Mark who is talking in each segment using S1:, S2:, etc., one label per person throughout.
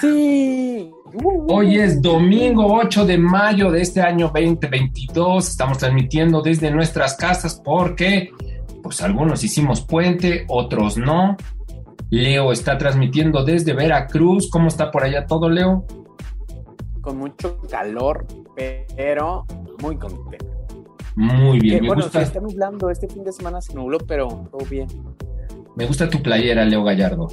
S1: Sí.
S2: Hoy es domingo 8 de mayo de este año 2022. Estamos transmitiendo desde nuestras casas porque, pues algunos hicimos puente, otros no. Leo está transmitiendo desde Veracruz. ¿Cómo está por allá todo, Leo?
S1: Con mucho calor, pero muy contento.
S2: Muy bien.
S1: Eh,
S2: me,
S1: bueno,
S2: gusta,
S1: se está nublando. Este fin de semana se nubló, pero todo bien.
S2: me gusta tu playera, Leo Gallardo.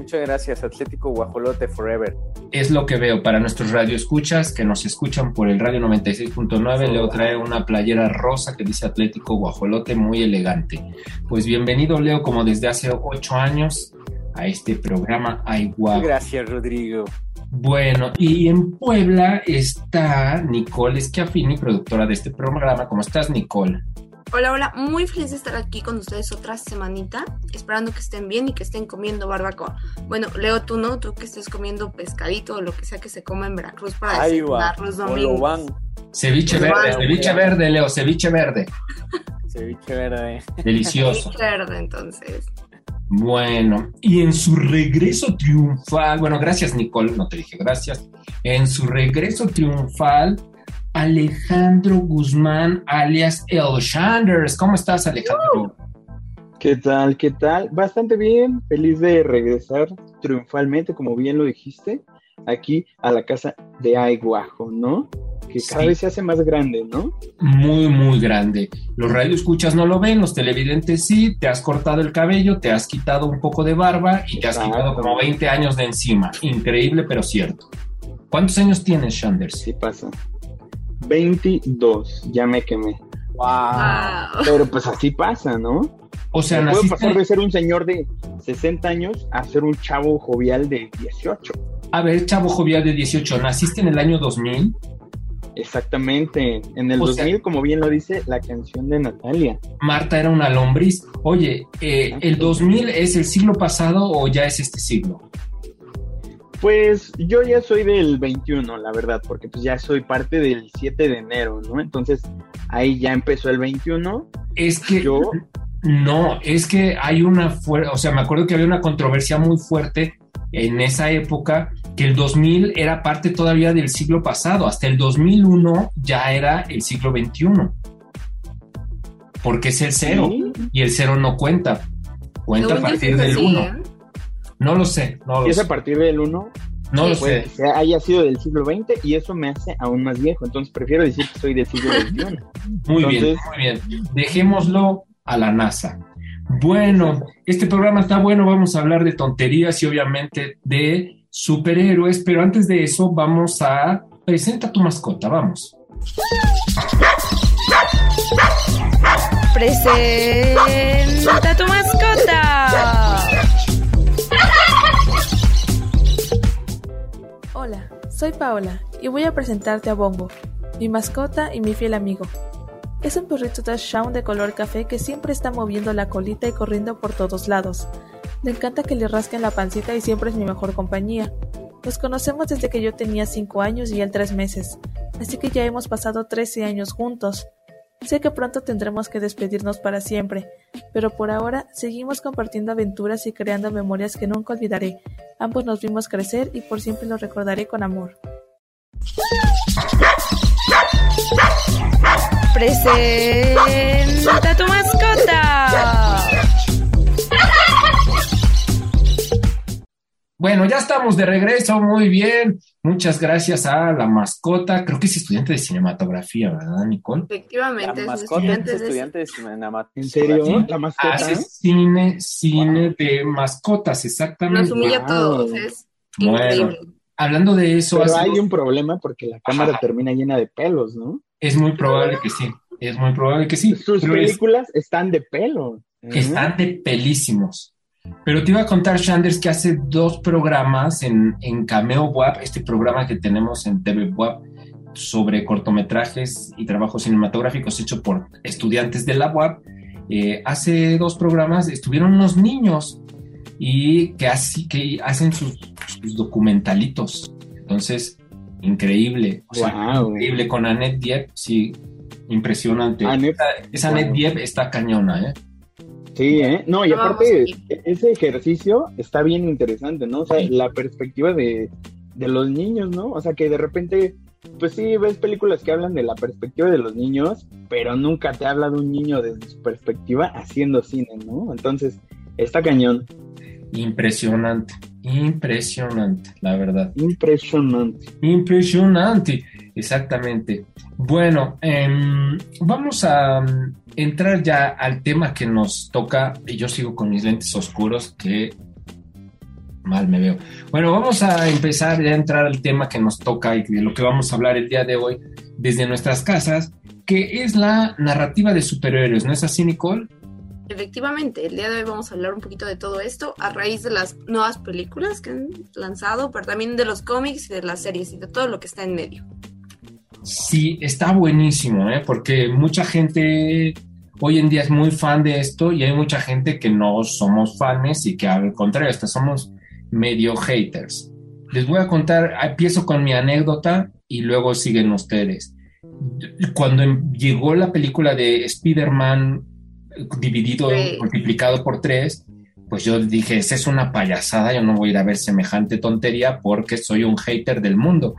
S1: Muchas gracias, Atlético Guajolote Forever.
S2: Es lo que veo para nuestros radioescuchas que nos escuchan por el radio 96.9. Leo trae una playera rosa que dice Atlético Guajolote, muy elegante. Pues bienvenido, Leo, como desde hace ocho años a este programa Ay Guajo.
S1: Gracias, Rodrigo.
S2: Bueno, y en Puebla está Nicole Schiaffini, productora de este programa. ¿Cómo estás, Nicole?
S3: Hola, hola, muy feliz de estar aquí con ustedes otra semanita, esperando que estén bien y que estén comiendo barbacoa. Bueno, Leo, tú no, tú que estés comiendo pescadito o lo que sea que se coma en Veracruz para
S1: Ahí
S3: desayunar
S1: va.
S3: los.
S2: Ceviche verde, ceviche verde, Leo, ceviche verde.
S1: Ceviche verde.
S2: Delicioso.
S3: Verde, entonces.
S2: Bueno, y en su regreso triunfal, bueno, gracias Nicole, no te dije gracias. En su regreso triunfal, Alejandro Guzmán, alias El Shanders. ¿Cómo estás, Alejandro?
S4: ¿Qué tal? ¿Qué tal? Bastante bien, feliz de regresar triunfalmente, como bien lo dijiste, aquí a la casa de Aiguajo, ¿no? Que cada
S2: Sí.
S4: vez se hace más grande, ¿no?
S2: Muy, muy grande. Los radioescuchas no lo ven, los televidentes sí. Te has cortado el cabello, te has quitado un poco de barba y te has
S4: Exacto.
S2: quitado como 20 años de encima. Increíble, pero cierto. ¿Cuántos años tienes, Shanders?
S4: Sí pasa. 22, ya me quemé.
S1: Wow.
S3: Wow.
S4: Pero pues así pasa, ¿no?
S2: O sea,
S4: Puedo pasar de ser un señor de 60 años a ser un chavo jovial de 18.
S2: A ver, chavo jovial de 18, ¿naciste en el año 2000?
S4: Exactamente. En el
S2: O sea-
S4: 2000, como bien lo dice la canción de Natalia.
S2: Marta era una lombriz. Oye, eh, ¿el 2000 es el siglo pasado o ya es este siglo?
S4: Pues yo ya soy del 21, la verdad, porque pues ya soy parte del 7 de enero, ¿no? Entonces ahí ya empezó el 21.
S2: Es que
S4: Yo,
S2: no, es que hay una fuerte, o sea, me acuerdo que había una controversia muy fuerte en esa época que el 2000 era parte todavía del siglo pasado, hasta el 2001 ya era el siglo 21. Porque es el cero
S4: sí,
S2: y el cero no cuenta. Cuenta a partir del
S3: así,
S2: 1. No lo sé, no
S4: y
S2: lo
S4: es a
S2: sé.
S4: partir del 1,
S2: No lo
S4: pues
S2: sé.
S4: que haya sido del siglo 20 y eso me hace aún más viejo. Entonces prefiero decir que soy del siglo 21.
S2: Muy bien, muy bien. Dejémoslo a la NASA. Bueno, este programa está bueno, vamos a hablar de tonterías y obviamente de superhéroes, pero antes de eso vamos a... Presenta tu mascota, vamos.
S5: Presenta tu mascota. Hola, soy Paola y voy a presentarte a Bongo, mi mascota y mi fiel amigo. Es un perrito Dachshund de color café que siempre está moviendo la colita y corriendo por todos lados. Le encanta que le rasquen la pancita y siempre es mi mejor compañía. Nos conocemos desde que yo tenía 5 años y él 3 meses, así que ya hemos pasado 13 años juntos. Sé que pronto tendremos que despedirnos para siempre, pero por ahora seguimos compartiendo aventuras y creando memorias que nunca olvidaré. Ambos nos vimos crecer y por siempre lo recordaré con amor. Presenta tu mascota.
S2: Bueno, ya estamos de regreso, muy bien. Muchas gracias a la mascota. Creo que es estudiante de cinematografía, ¿verdad, Nicole?
S3: Efectivamente,
S1: La
S3: es estudiante
S1: es
S3: de-
S1: estudiante de cinematografía.
S4: ¿En serio? ¿La mascota?
S2: Hace cine, cine de mascotas, exactamente.
S3: Nos humilla a todos, es
S2: Bueno,
S3: increíble.
S2: hablando de eso,
S4: Pero
S2: hace
S4: hay un problema porque la cámara
S2: Ajá.
S4: termina llena de pelos, ¿no?
S2: es muy probable que sí. Es muy probable que sí.
S4: Sus
S2: pero es-
S4: películas están de pelo.
S2: están de pelísimos. Pero te iba a contar, Shanders, que hace dos programas en, en Cameo Web, este programa que tenemos en TV Web, sobre cortometrajes y trabajos cinematográficos hechos por estudiantes de la UAP, eh, hace dos programas estuvieron unos niños y que, así, que hacen sus, sus documentalitos. Entonces, increíble. O sea,
S4: Wow.
S2: increíble con Annette Diep, sí, impresionante.
S4: Annette,
S2: esa esa Annette
S4: wow.
S2: Diep está cañona, ¿eh?
S4: Sí, ¿eh? No, y aparte, e- ese ejercicio está bien interesante, ¿no? O sea, la perspectiva de, de los niños, ¿no? O sea, que de repente, pues sí, ves películas que hablan de la perspectiva de los niños, pero nunca te habla de un niño desde su perspectiva haciendo cine, ¿no? Entonces, está cañón,
S2: Impresionante, impresionante, la verdad.
S4: impresionante.
S2: Impresionante, exactamente. Bueno, em, vamos a mm, entrar ya al tema que nos toca. Y yo sigo con mis lentes oscuros que mal me veo. Bueno, vamos a empezar ya a entrar al tema que nos toca y de lo que vamos a hablar el día de hoy desde nuestras casas, que es la narrativa de superhéroes. ¿No es así, Nicole?
S3: Efectivamente, el día de hoy vamos a hablar un poquito de todo esto a raíz de las nuevas películas que han lanzado, pero también de los cómics y de las series y de todo lo que está en medio.
S2: Sí, está buenísimo, ¿eh? porque mucha gente hoy en día es muy fan de esto y hay mucha gente que no somos fans y que al contrario, hasta somos medio haters. Les voy a contar, empiezo con mi anécdota y luego siguen ustedes. Cuando llegó la película de Spider-Man dividido,
S3: Sí.
S2: multiplicado por tres, pues yo dije, esa es una payasada, yo no voy a ir a ver semejante tontería porque soy un hater del mundo.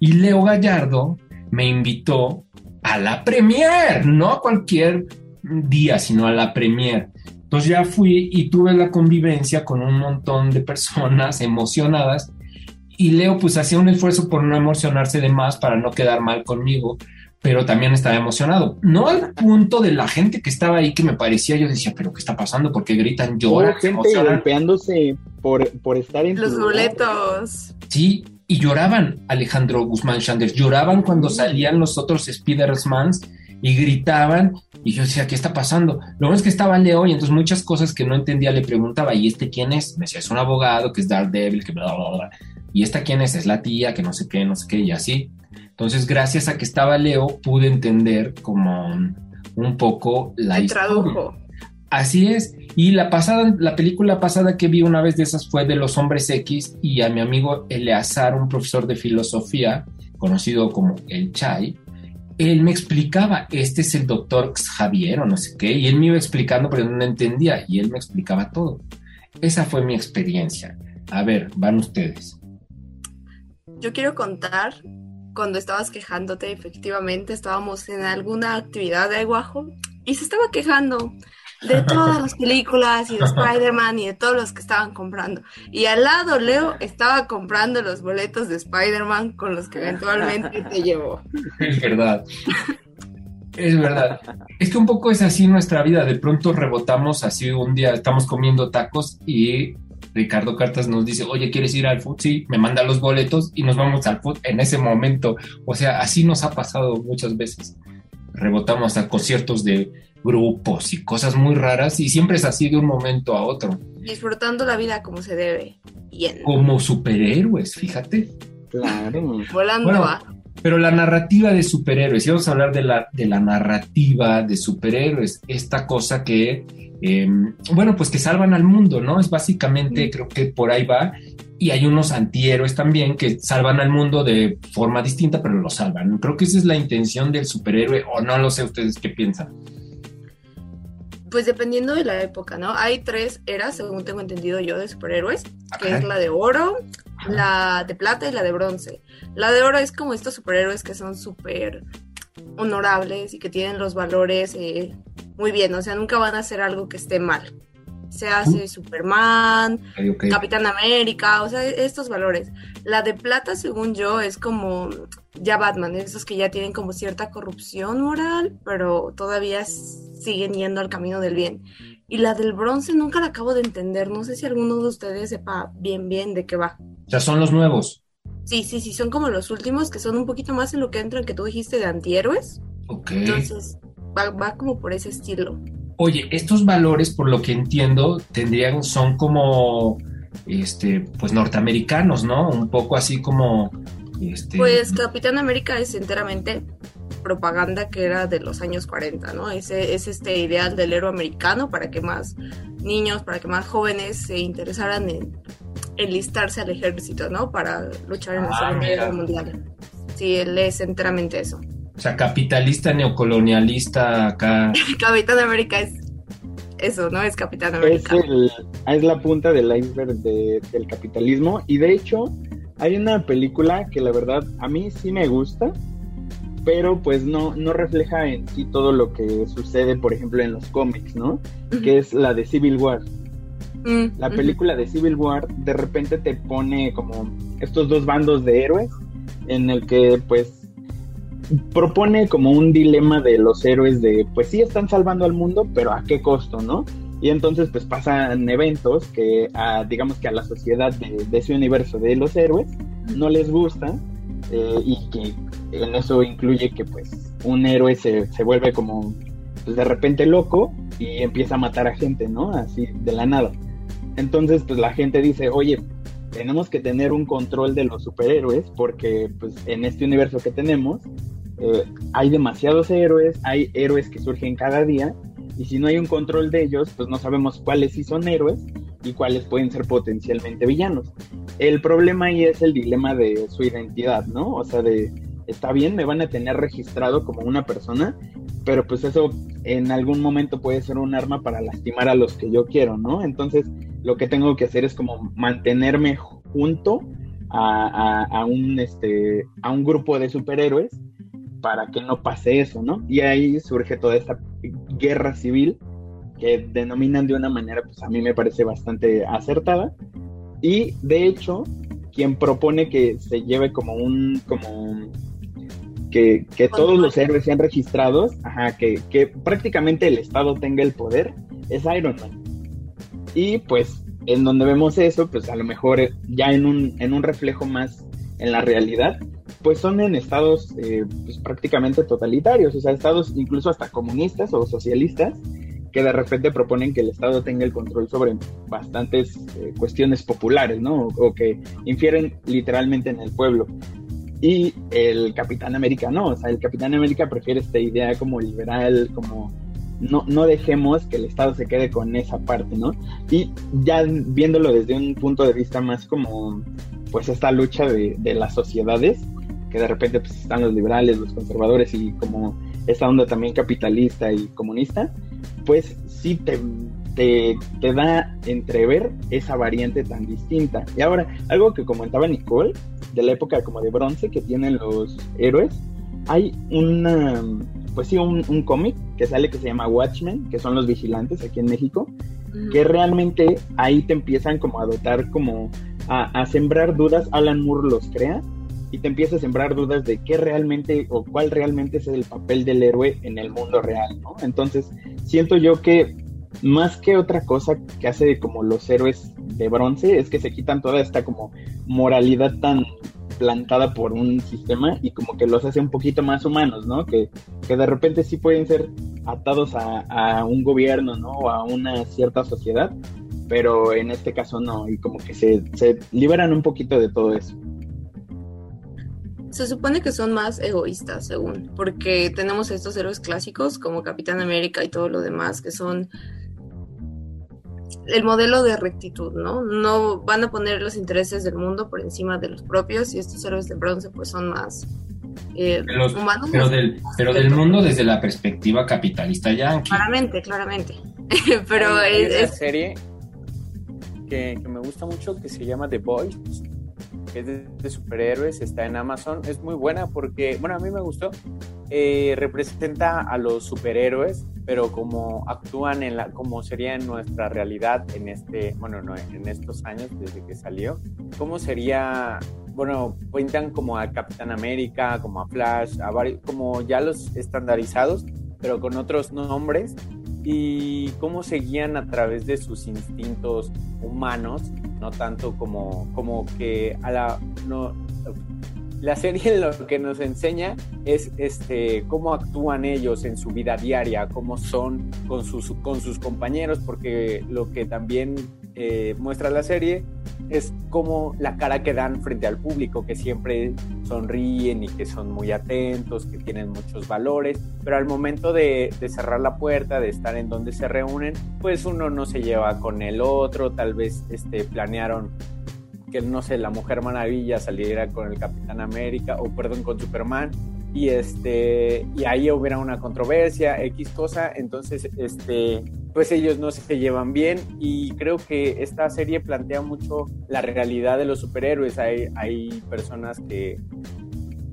S2: Y Leo Gallardo me invitó a la premier, no a cualquier día, sino a la premier. Entonces ya fui y tuve la convivencia con un montón de personas emocionadas y Leo pues hacía un esfuerzo por no emocionarse de más para no quedar mal conmigo, pero también estaba emocionado. No al punto de la gente que estaba ahí que me parecía, yo decía, pero ¿qué está pasando? Porque gritan, lloran,
S4: gente golpeándose por, por estar en
S3: Los boletos.
S2: Sí, y lloraban, Alejandro Guzmán Sanders, lloraban cuando salían los otros Spider-Mans y gritaban, y yo decía, ¿qué está pasando? Lo bueno es que estaba Leo y entonces muchas cosas que no entendía le preguntaba, ¿y este quién es? Me decía, es un abogado que es Daredevil, que bla, bla, bla. ¿Y esta quién es? Es la tía, que no sé qué, no sé qué, y así. Entonces, gracias a que estaba Leo, pude entender como un poco la historia.
S3: tradujo.
S2: Así es. Y la pasada, la película pasada que vi una vez de esas fue de los hombres X y a mi amigo Eleazar, un profesor de filosofía, conocido como el Chai, él me explicaba, este es el doctor Javier o no sé qué, y él me iba explicando, pero no entendía, y él me explicaba todo. Esa fue mi experiencia. A ver, van ustedes.
S3: Yo quiero contar cuando estabas quejándote, efectivamente, estábamos en alguna actividad de Aguajo y se estaba quejando de todas las películas y de Spider-Man y de todos los que estaban comprando. Y al lado Leo estaba comprando los boletos de Spider-Man con los que eventualmente te llevó.
S2: Es verdad. Es verdad. Es que un poco es así nuestra vida. De pronto rebotamos así un día, estamos comiendo tacos y Ricardo Cartas nos dice, oye, ¿quieres ir al food? Sí, me manda los boletos y nos vamos al food en ese momento. O sea, así nos ha pasado muchas veces. Rebotamos a conciertos de grupos y cosas muy raras y siempre es así de un momento a otro.
S3: Disfrutando la vida como se debe.
S2: Como superhéroes, fíjate.
S4: Claro.
S3: Volando
S2: Bueno,
S3: a...
S2: Pero la narrativa de superhéroes, y vamos a hablar de la, de la narrativa de superhéroes, esta cosa que, eh, bueno, pues que salvan al mundo, ¿no? Es básicamente, creo que por ahí va, y hay unos antihéroes también que salvan al mundo de forma distinta, pero lo salvan. Creo que esa es la intención del superhéroe, o no lo sé ustedes qué piensan.
S3: Pues dependiendo de la época, ¿no? Hay tres eras, según tengo entendido yo, de superhéroes, que
S2: Ajá.
S3: es la de oro, la de plata y la de bronce. La de oro es como estos superhéroes que son súper honorables y que tienen los valores eh, muy bien, o sea, nunca van a hacer algo que esté mal. Se hace Superman,
S2: Ok, ok.
S3: Capitán América, o sea, estos valores. La de plata, según yo, es como ya Batman, esos que ya tienen como cierta corrupción moral, pero todavía siguen yendo al camino del bien. Y la del bronce nunca la acabo de entender, no sé si alguno de ustedes sepa bien bien de qué va.
S2: O sea, son los nuevos.
S3: Sí, sí, sí, son como los últimos que son un poquito más en lo que entran que tú dijiste de antihéroes.
S2: Ok.
S3: Entonces, va, va como por ese estilo.
S2: Oye, estos valores, por lo que entiendo, tendrían, son como, este, pues norteamericanos, ¿no? Un poco así como
S6: Este,
S3: Pues Capitán América es enteramente propaganda que era de los años 40, ¿no? Ese es este ideal del héroe americano para que más niños, para que más jóvenes se interesaran en enlistarse al ejército, ¿no? Para luchar en la
S6: Ah,
S3: Segunda. Guerra Mundial. Sí, él es enteramente eso.
S6: O sea, capitalista, neocolonialista, acá.
S3: Capitán América es eso, ¿no? Es Capitán
S4: Es,
S3: América.
S4: el- es la punta del iceberg de- del capitalismo. Y de hecho, hay una película que la verdad a mí sí me gusta, pero pues no, no refleja en sí todo lo que sucede, por ejemplo, en los cómics, ¿no? Que es la de Civil War.
S3: Mm,
S4: La película de Civil War de repente te pone como estos dos bandos de héroes en el que pues propone como un dilema de los héroes de pues sí están salvando al mundo pero a qué costo, ¿no? Y entonces pues pasan eventos que digamos que a la sociedad de, de ese universo de los héroes no les gusta eh, y que en eso incluye que pues un héroe se, se vuelve como pues de repente loco y empieza a matar a gente, ¿no? Así de la nada. Entonces, pues la gente dice, oye, tenemos que tener un control de los superhéroes porque pues en este universo que tenemos eh, hay demasiados héroes, hay héroes que surgen cada día y si no hay un control de ellos, pues no sabemos cuáles sí son héroes y cuáles pueden ser potencialmente villanos. El problema ahí es el dilema de su identidad, ¿no? O sea, de, está bien, me van a tener registrado como una persona, pero pues eso en algún momento puede ser un arma para lastimar a los que yo quiero, ¿no? Entonces, lo que tengo que hacer es como mantenerme junto a, este a un grupo de superhéroes para que no pase eso, ¿no? Y ahí surge toda esta guerra civil que denominan de una manera, pues a mí me parece bastante acertada. Y de hecho, quien propone que se lleve como un, como que, que todos los héroes sean registrados, ajá, que, que prácticamente el Estado tenga el poder, es Iron Man. Y pues en donde vemos eso, pues a lo mejor ya en un, en un reflejo más en la realidad, pues son en estados eh, pues, prácticamente totalitarios, o sea, estados incluso hasta comunistas o socialistas, que de repente proponen que el Estado tenga el control sobre bastantes eh, cuestiones populares, ¿no? O, que infieren literalmente en el pueblo. Y el Capitán América no, o sea, el Capitán América prefiere esta idea como liberal, como no, no dejemos que el Estado se quede con esa parte, ¿no? Y ya viéndolo desde un punto de vista más como, pues esta lucha de, de las sociedades, que de repente pues están los liberales, los conservadores y como esta onda también capitalista y comunista, pues sí te, te, te da entrever esa variante tan distinta. Y ahora, algo que comentaba Nicole, de la época como de bronce que tienen los héroes, hay una, pues sí, un, un cómic que sale que se llama Watchmen, que son los vigilantes aquí en México, que realmente ahí te empiezan como a dotar como a, a sembrar dudas, Alan Moore los crea y te empieza a sembrar dudas de qué realmente o cuál realmente es el papel del héroe en el mundo real, ¿no? Entonces, siento yo que más que otra cosa que hace como los héroes de bronce es que se quitan toda esta como moralidad tan plantada por un sistema y como que los hace un poquito más humanos, ¿no? Que, que de repente sí pueden ser atados a, a un gobierno, ¿no? O a una cierta sociedad, pero en este caso no, y como que se, se liberan un poquito de todo eso.
S3: Se supone que son más egoístas, según, porque tenemos estos héroes clásicos como Capitán América y todo lo demás, que son el modelo de rectitud, ¿no? No van a poner los intereses del mundo por encima de los propios y estos héroes de bronce pues son más eh,
S6: los-
S3: humanos.
S6: Pero del, pero del mundo desde la perspectiva capitalista yankee.
S3: Claramente, claramente. Pero
S1: Hay
S3: es,
S1: una
S3: es-
S1: serie que, que me gusta mucho que se llama The Boys, que es de, de superhéroes, está en Amazon. Es muy buena porque, bueno, a mí me gustó. Eh, representa a los superhéroes, pero como actúan en la, como sería en nuestra realidad en este, bueno, no, en estos años desde que salió. ¿Cómo sería? Bueno, cuentan como a Capitán América, como a Flash, a varios, como ya los estandarizados, pero con otros nombres y cómo se guían a través de sus instintos humanos, no tanto como, como que a la no la serie lo que nos enseña es este cómo actúan ellos en su vida diaria, cómo son con sus con sus compañeros, porque lo que también eh, muestra la serie es como la cara que dan frente al público, que siempre sonríen y que son muy atentos, que tienen muchos valores, pero al momento de, cerrar la puerta, de estar en donde se reúnen, pues uno no se lleva con el otro, tal vez este, planearon que no sé, la Mujer Maravilla saliera con el Capitán América, o perdón, con Superman, y este y ahí hubiera una controversia x cosa. Entonces este pues ellos no se llevan bien. Y creo que esta serie plantea mucho la realidad de los superhéroes. Hay hay personas que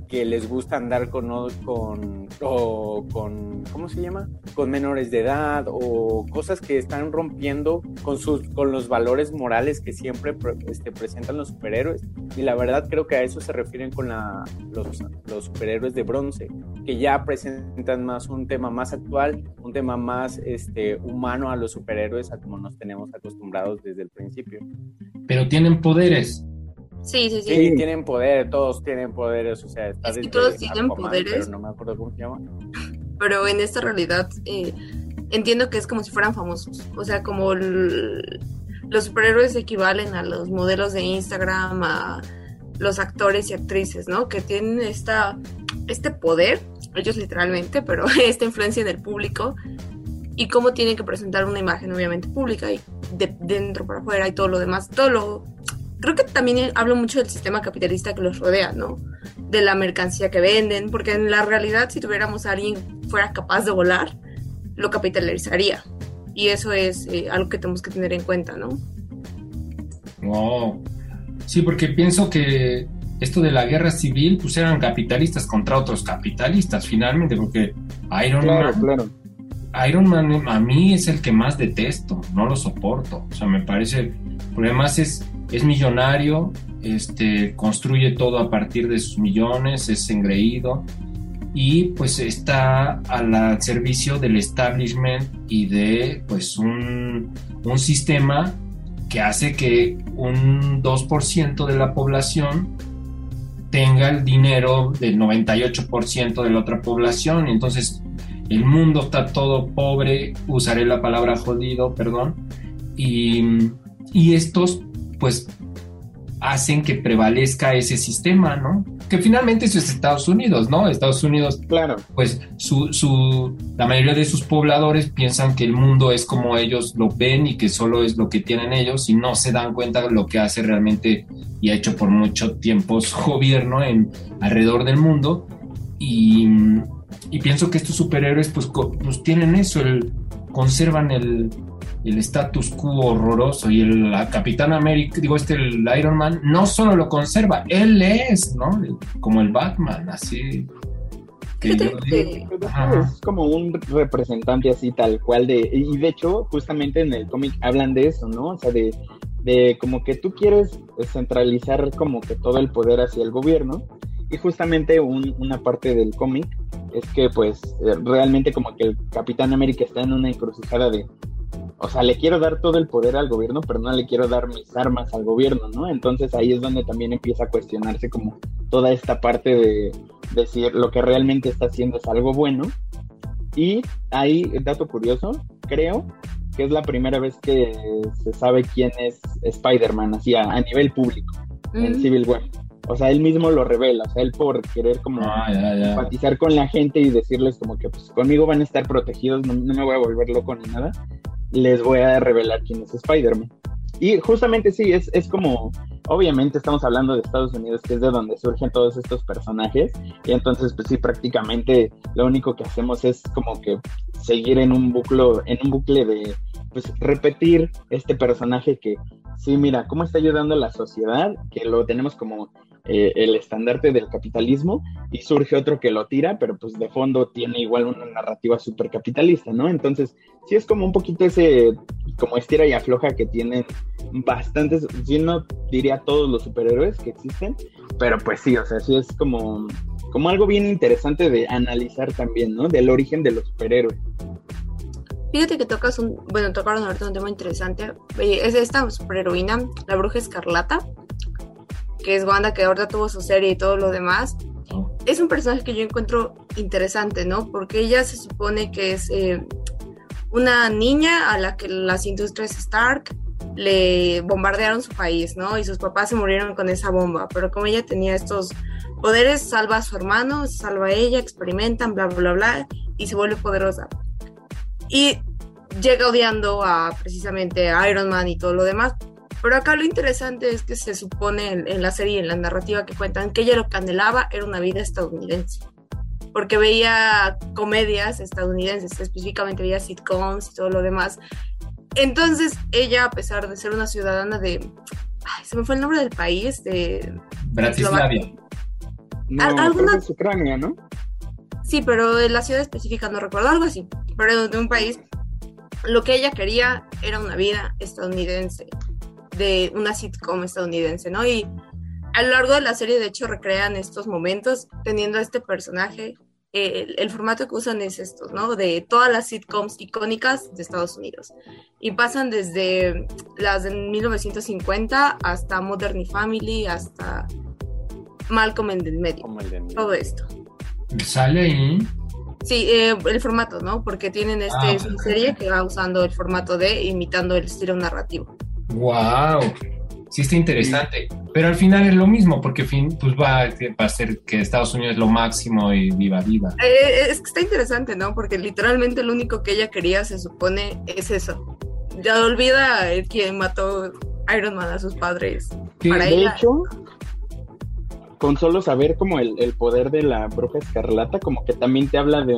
S1: que les gusta andar con, o con, ¿cómo se llama? Con menores de edad o cosas que están rompiendo con, sus, con los valores morales que siempre este, presentan los superhéroes. Y la verdad creo que a eso se refieren con la, los, los superhéroes de bronce, que ya presentan más un tema más actual, un tema más este, humano a los superhéroes, a como nos tenemos acostumbrados desde el principio.
S2: Pero tienen poderes.
S3: Sí, sí, sí.
S1: Sí, tienen poder, todos tienen poderes, o sea,
S3: está es que todos tienen poderes.
S1: Pero no me acuerdo cómo se llama.
S3: Pero en esta realidad eh, entiendo que es como si fueran famosos, o sea, como los superhéroes equivalen a los modelos de Instagram, a los actores y actrices, ¿no? Que tienen esta, este poder, ellos literalmente, pero esta influencia en el público y cómo tienen que presentar una imagen obviamente pública y de dentro para afuera y todo lo demás, todo lo creo que también hablo mucho del sistema capitalista que los rodea, ¿no? De la mercancía que venden, porque en la realidad si tuviéramos a alguien fuera capaz de volar, lo capitalizaría. Y eso es eh, algo que tenemos que tener en cuenta, ¿no?
S2: Wow. Sí, porque pienso que esto de la guerra civil, pues eran capitalistas contra otros capitalistas, finalmente, porque Iron Man. Iron Man a mí es el que más detesto, no lo soporto. O sea, me parece. Porque además es es millonario, este, construye todo a partir de sus millones, es engreído y pues está al servicio del establishment y de pues un, un sistema que hace que un 2% de la población tenga el dinero del 98% de la otra población. Entonces el mundo está todo pobre, usaré la palabra jodido, perdón, y, y estos pues hacen que prevalezca ese sistema, ¿no? Que finalmente eso es Estados Unidos, ¿no? Estados Unidos,
S1: claro.
S2: Pues su, su, la mayoría de sus pobladores piensan que el mundo es como ellos lo ven y que solo es lo que tienen ellos y no se dan cuenta de lo que hace realmente y ha hecho por mucho tiempo su gobierno en alrededor del mundo y, y pienso que estos superhéroes pues, pues tienen eso, el, conservan el, el status quo horroroso y el Capitán América, digo, este, el Iron Man, no solo lo conserva, él es, ¿no? Como el Batman, así.
S4: Que es como un representante así tal cual de, y de hecho, justamente en el cómic hablan de eso, ¿no? O sea, de, de como que tú quieres centralizar como que todo el poder hacia el gobierno, y justamente una parte del cómic es que pues eh, realmente como que el Capitán América está en una encrucijada de o sea, le quiero dar todo el poder al gobierno, pero no le quiero dar mis armas al gobierno, ¿no? Entonces ahí es donde también empieza a cuestionarse como toda esta parte de decir lo que realmente está haciendo es algo bueno. Y ahí, dato curioso, creo que es la primera vez que se sabe quién es Spider-Man, así a, nivel público, en mm. Civil War. O sea, él mismo lo revela, o sea, él por querer como ah, empatizar con la gente y decirles como que pues conmigo van a estar protegidos, no, no me voy a volver loco ni nada les voy a revelar quién es Spider-Man. Y justamente sí, es, es como, obviamente estamos hablando de Estados Unidos, que es de donde surgen todos estos personajes, y entonces pues sí, prácticamente lo único que hacemos es como que seguir en un bucle, en un bucle de, pues repetir este personaje que, sí, mira, cómo está ayudando a la sociedad, que lo tenemos como eh, el estandarte del capitalismo y surge otro que lo tira, pero pues de fondo tiene igual una narrativa súper capitalista, ¿no? Entonces, sí es como un poquito ese, como estira y afloja que tienen bastantes, si no diría todos los superhéroes que existen, pero pues sí, o sea, sí es como, como algo bien interesante de analizar también, ¿no? Del origen de los superhéroes.
S3: Fíjate que tocas un, bueno, tocaron ahorita un tema interesante. Es esta superheroína, la bruja escarlata que es Wanda, que ahora tuvo su serie y todo lo demás, oh. es un personaje que yo encuentro interesante, ¿no? Porque ella se supone que es eh, una niña a la que las industrias Stark le bombardearon su país, ¿no? Y sus papás se murieron con esa bomba, pero como ella tenía estos poderes, salva a su hermano, salva a ella, experimentan, bla, bla, bla, y se vuelve poderosa. Y llega odiando a precisamente a Iron Man y todo lo demás. Pero acá lo interesante es que se supone en, en la serie, en la narrativa que cuentan, que ella lo que anhelaba era una vida estadounidense porque veía comedias estadounidenses, específicamente veía sitcoms y todo lo demás. Entonces ella, a pesar de ser una ciudadana de... Ay, se me fue el nombre del país, de...
S2: Bratislavia.
S4: No, ¿Alguna... es Ucrania, ¿no?
S3: Sí, pero de la ciudad específica no recuerdo, algo así. Pero de un país, lo que ella quería era una vida estadounidense, de una sitcom estadounidense, ¿no? Y a lo largo de la serie, de hecho, recrean estos momentos teniendo a este personaje. el, formato que usan es esto, ¿no? De todas las sitcoms icónicas de Estados Unidos. Y pasan desde las de 1950 hasta Modern Family, hasta Malcolm en el medio. Todo esto.
S2: ¿Sale ahí?
S3: Sí, eh, el formato, ¿no? Porque tienen este, ah, una serie que va usando el formato de imitando el estilo narrativo.
S2: ¡Wow! sí está interesante. Pero al final es lo mismo, porque fin, pues va, a ser que Estados Unidos es lo máximo y viva, viva.
S3: Eh, es que está interesante, ¿no? Porque literalmente lo único que ella quería, se supone, es eso. Ya olvida quien mató Iron Man a sus padres.
S4: de hecho, con solo saber como el, el, poder de la bruja escarlata, como que también te habla de,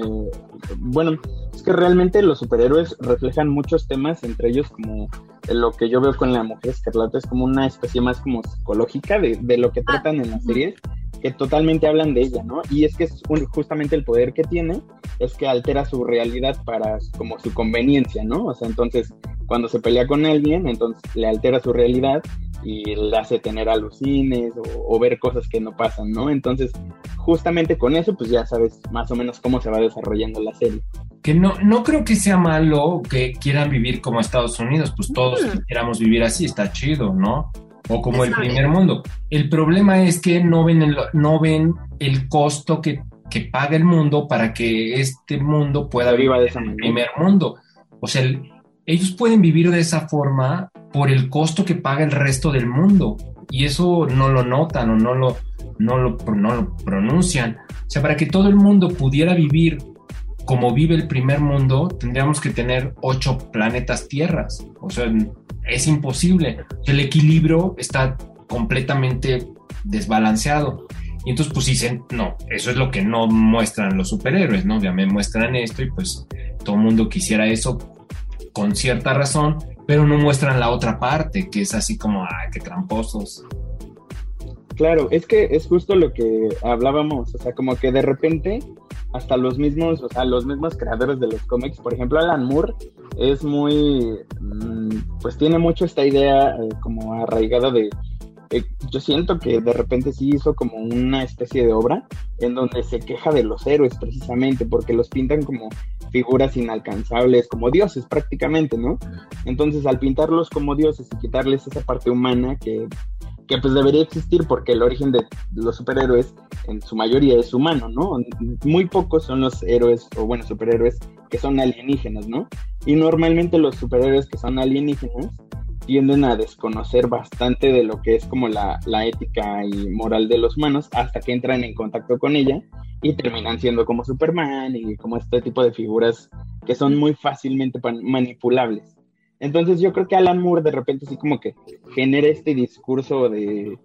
S4: bueno, es que realmente los superhéroes reflejan muchos temas, entre ellos como lo que yo veo con la mujer escarlata es como una especie más como psicológica de, de lo que ah, tratan en la serie que totalmente hablan de ella, ¿no? Y es que es justamente el poder que tiene es que altera su realidad para como su conveniencia, ¿no? O sea, entonces cuando se pelea con alguien, entonces le altera su realidad y le hace tener alucines o, o ver cosas que no pasan, ¿no? Entonces, justamente con eso, pues ya sabes más o menos cómo se va desarrollando la serie.
S2: Que no, no creo que sea malo que quieran vivir como Estados Unidos, pues todos mm. queramos vivir así, está chido, ¿no? O como el primer mundo. El problema es que no ven el, no ven el costo que, que paga el mundo para que este mundo pueda vivir en el primer mundo. O sea, ellos pueden vivir de esa forma por el costo que paga el resto del mundo. Y eso no lo notan o no lo, no lo, no lo pronuncian. O sea, para que todo el mundo pudiera vivir como vive el primer mundo, tendríamos que tener ocho planetas tierras. O sea, es imposible. El equilibrio está completamente desbalanceado. Y entonces pues dicen, no, eso es lo que no muestran los superhéroes, ¿no? Ya me muestran esto y pues todo el mundo quisiera eso con cierta razón, pero no muestran la otra parte, que es así como, ay, qué tramposos.
S4: Claro, es que es justo lo que hablábamos, o sea, como que de repente hasta los mismos, o sea, los mismos creadores de los cómics, por ejemplo, Alan Moore es muy, mm, pues tiene mucho esta idea eh, como arraigada de, eh, yo siento que de repente sí hizo como una especie de obra en donde se queja de los héroes precisamente, porque los pintan como figuras inalcanzables, como dioses prácticamente, ¿no? Entonces al pintarlos como dioses y quitarles esa parte humana que que pues debería existir porque el origen de los superhéroes en su mayoría es humano, ¿no? Muy pocos son los héroes o bueno, superhéroes que son alienígenas, ¿no? Y normalmente los superhéroes que son alienígenas tienden a desconocer bastante de lo que es como la, la ética y moral de los humanos hasta que entran en contacto con ella y terminan siendo como Superman y como este tipo de figuras que son muy fácilmente manipulables. Entonces yo creo que Alan Moore de repente sí como que genera este discurso de,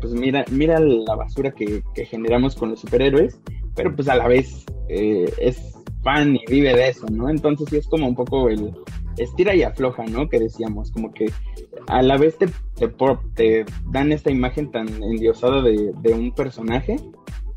S4: pues mira, mira la basura que, generamos con los superhéroes, pero pues a la vez eh, es fan y vive de eso, ¿no? Entonces sí es como un poco el estira y afloja, ¿no? Que decíamos, como que a la vez te, te, dan esta imagen tan endiosada de, un personaje,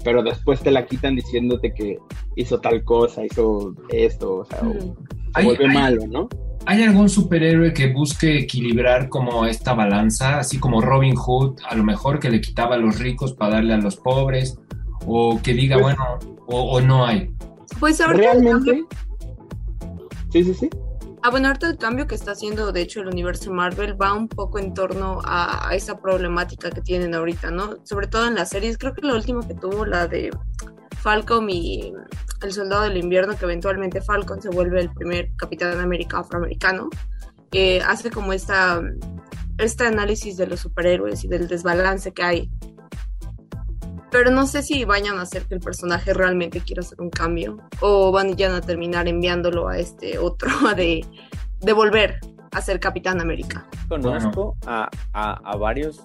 S4: pero después te la quitan diciéndote que hizo tal cosa, hizo esto, o sea, se vuelve malo, ¿no?
S2: ¿Hay algún superhéroe que busque equilibrar como esta balanza, así como Robin Hood, a lo mejor que le quitaba a los ricos para darle a los pobres? O que diga, pues bueno, o, no hay.
S3: Pues
S4: ahorita realmente. Sí, sí, sí.
S3: Ah, bueno, ahorita el cambio que está haciendo, de hecho, el universo Marvel va un poco en torno a, esa problemática que tienen ahorita, ¿no? Sobre todo en las series. Creo que la última que tuvo, la de Falcon y el Soldado del Invierno, que eventualmente Falcon se vuelve el primer Capitán América afroamericano. eh, hace como esta, este análisis de los superhéroes y del desbalance que hay. Pero no sé si vayan a hacer que el personaje realmente quiera hacer un cambio o van ya a terminar enviándolo a este otro de, de volver a ser Capitán América.
S1: Conozco a, a, varios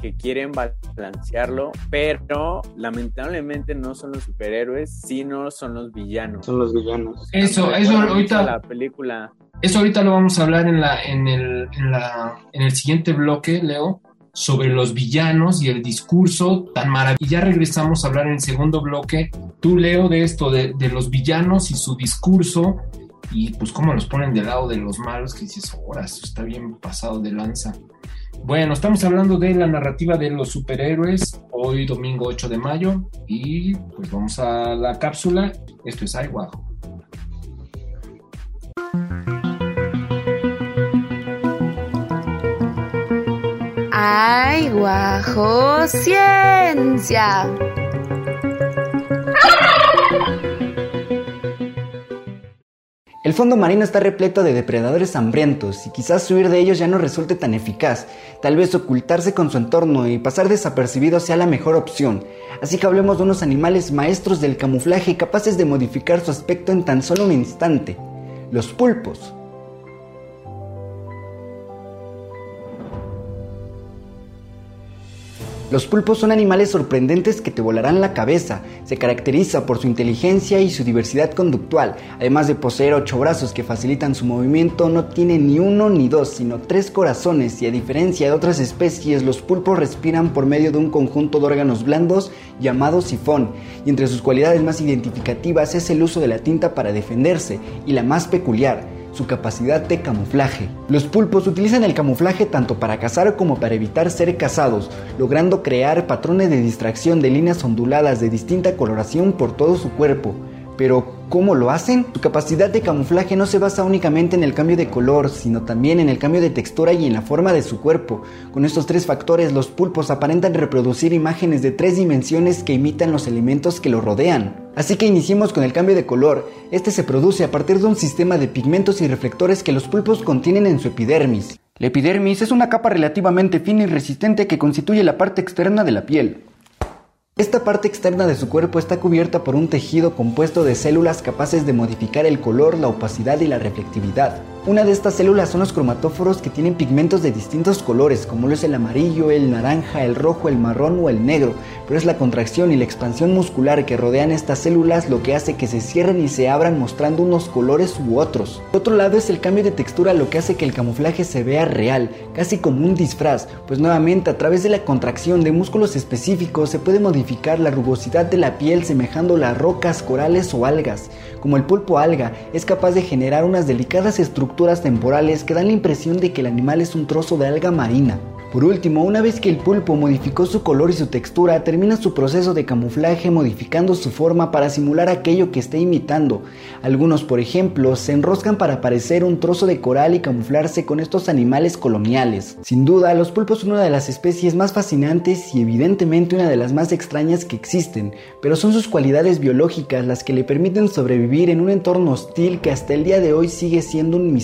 S1: que quieren balancearlo, pero lamentablemente no son los superhéroes, sino son los villanos.
S4: Son los villanos.
S2: Eso, eso ahorita.
S1: La película.
S2: Eso ahorita lo vamos a hablar en la, en el, en la, en el siguiente bloque, Leo, sobre los villanos y el discurso tan maravilloso. Y ya regresamos a hablar en el segundo bloque. Tú, Leo, de esto, de, de los villanos y su discurso y pues cómo los ponen del lado de los malos, que dices, ahora, eso está bien pasado de lanza. Bueno, estamos hablando de la narrativa de los superhéroes, hoy domingo 8 de mayo, y pues vamos a la cápsula. Esto es Ay
S7: Ay Guajo Ciencia.
S8: El fondo marino está repleto de depredadores hambrientos y quizás huir de ellos ya no resulte tan eficaz. Tal vez ocultarse con su entorno y pasar desapercibido sea la mejor opción. Así que hablemos de unos animales maestros del camuflaje capaces de modificar su aspecto en tan solo un instante. Los pulpos. Los pulpos son animales sorprendentes que te volarán la cabeza. Se caracteriza por su inteligencia y su diversidad conductual. Además de poseer ocho brazos que facilitan su movimiento, no tiene ni uno ni dos, sino tres corazones y a diferencia de otras especies, los pulpos respiran por medio de un conjunto de órganos blandos llamado sifón. Y entre sus cualidades más identificativas es el uso de la tinta para defenderse y la más peculiar, su capacidad de camuflaje. Los pulpos utilizan el camuflaje tanto para cazar como para evitar ser cazados, logrando crear patrones de distracción de líneas onduladas de distinta coloración por todo su cuerpo. Pero, ¿cómo lo hacen? Su capacidad de camuflaje no se basa únicamente en el cambio de color, sino también en el cambio de textura y en la forma de su cuerpo. Con estos tres factores, los pulpos aparentan reproducir imágenes de tres dimensiones que imitan los elementos que lo rodean. Así que iniciemos con el cambio de color. Este se produce a partir de un sistema de pigmentos y reflectores que los pulpos contienen en su epidermis. La epidermis es una capa relativamente fina y resistente que constituye la parte externa de la piel. Esta parte externa de su cuerpo está cubierta por un tejido compuesto de células capaces de modificar el color, la opacidad y la reflectividad. Una de estas células son los cromatóforos que tienen pigmentos de distintos colores, como lo es el amarillo, el naranja, el rojo, el marrón o el negro, pero es la contracción y la expansión muscular que rodean estas células lo que hace que se cierren y se abran mostrando unos colores u otros. Por otro lado es el cambio de textura lo que hace que el camuflaje se vea real, casi como un disfraz, pues nuevamente a través de la contracción de músculos específicos se puede modificar la rugosidad de la piel semejándola a rocas, corales o algas. Como el pulpo alga, es capaz de generar unas delicadas estructuras temporales que dan la impresión de que el animal es un trozo de alga marina. Por último, una vez que el pulpo modificó su color y su textura, termina su proceso de camuflaje modificando su forma para simular aquello que está imitando. Algunos, por ejemplo, se enroscan para parecer un trozo de coral y camuflarse con estos animales coloniales. Sin duda, los pulpos son una de las especies más fascinantes y evidentemente una de las más extrañas que existen, pero son sus cualidades biológicas las que le permiten sobrevivir en un entorno hostil que hasta el día de hoy sigue siendo un misterio.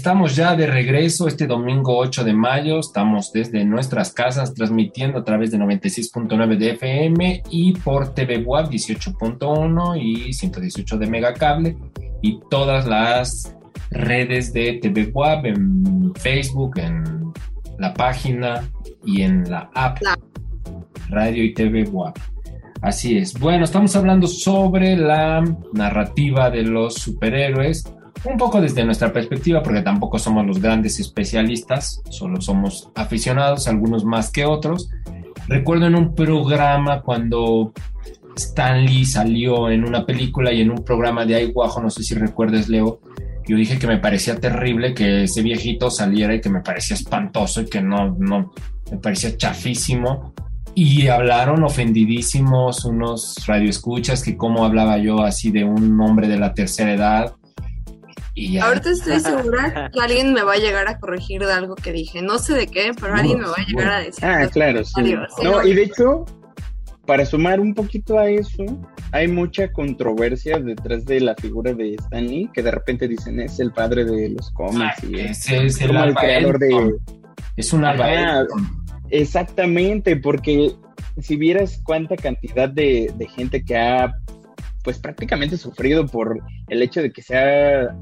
S2: Estamos ya de regreso este domingo 8 de mayo. Estamos desde nuestras casas transmitiendo a través de 96.9 de FM y por TV WAP 18.1 y 118 de Megacable y todas las redes de TV WAP en Facebook, en la página y en la app Radio y TV WAP. Así es. Bueno, estamos hablando sobre la narrativa de los superhéroes, un poco desde nuestra perspectiva, porque tampoco somos los grandes especialistas, solo somos aficionados, algunos más que otros. Recuerdo en un programa cuando Stan Lee salió en una película y en un programa de Aiguajo, no sé si recuerdes, Leo, yo dije que me parecía terrible que ese viejito saliera y que me parecía espantoso y que no, no, me parecía chafísimo y hablaron ofendidísimos unos radioescuchas que cómo hablaba yo así de un hombre de la tercera edad. Y
S3: Ahorita estoy segura que alguien me va a llegar a corregir de algo que dije. No sé de qué, pero alguien me va a llegar a decir.
S4: Ah, claro, sí. No, y de hecho, para sumar un poquito a eso, hay mucha controversia detrás de la figura de Stanley, que de repente dicen es el padre de los cómics y
S2: es, es el, creador de... Es un alba
S4: Exactamente, porque si vieras cuánta cantidad de, gente que ha pues prácticamente sufrido por el hecho de que se ha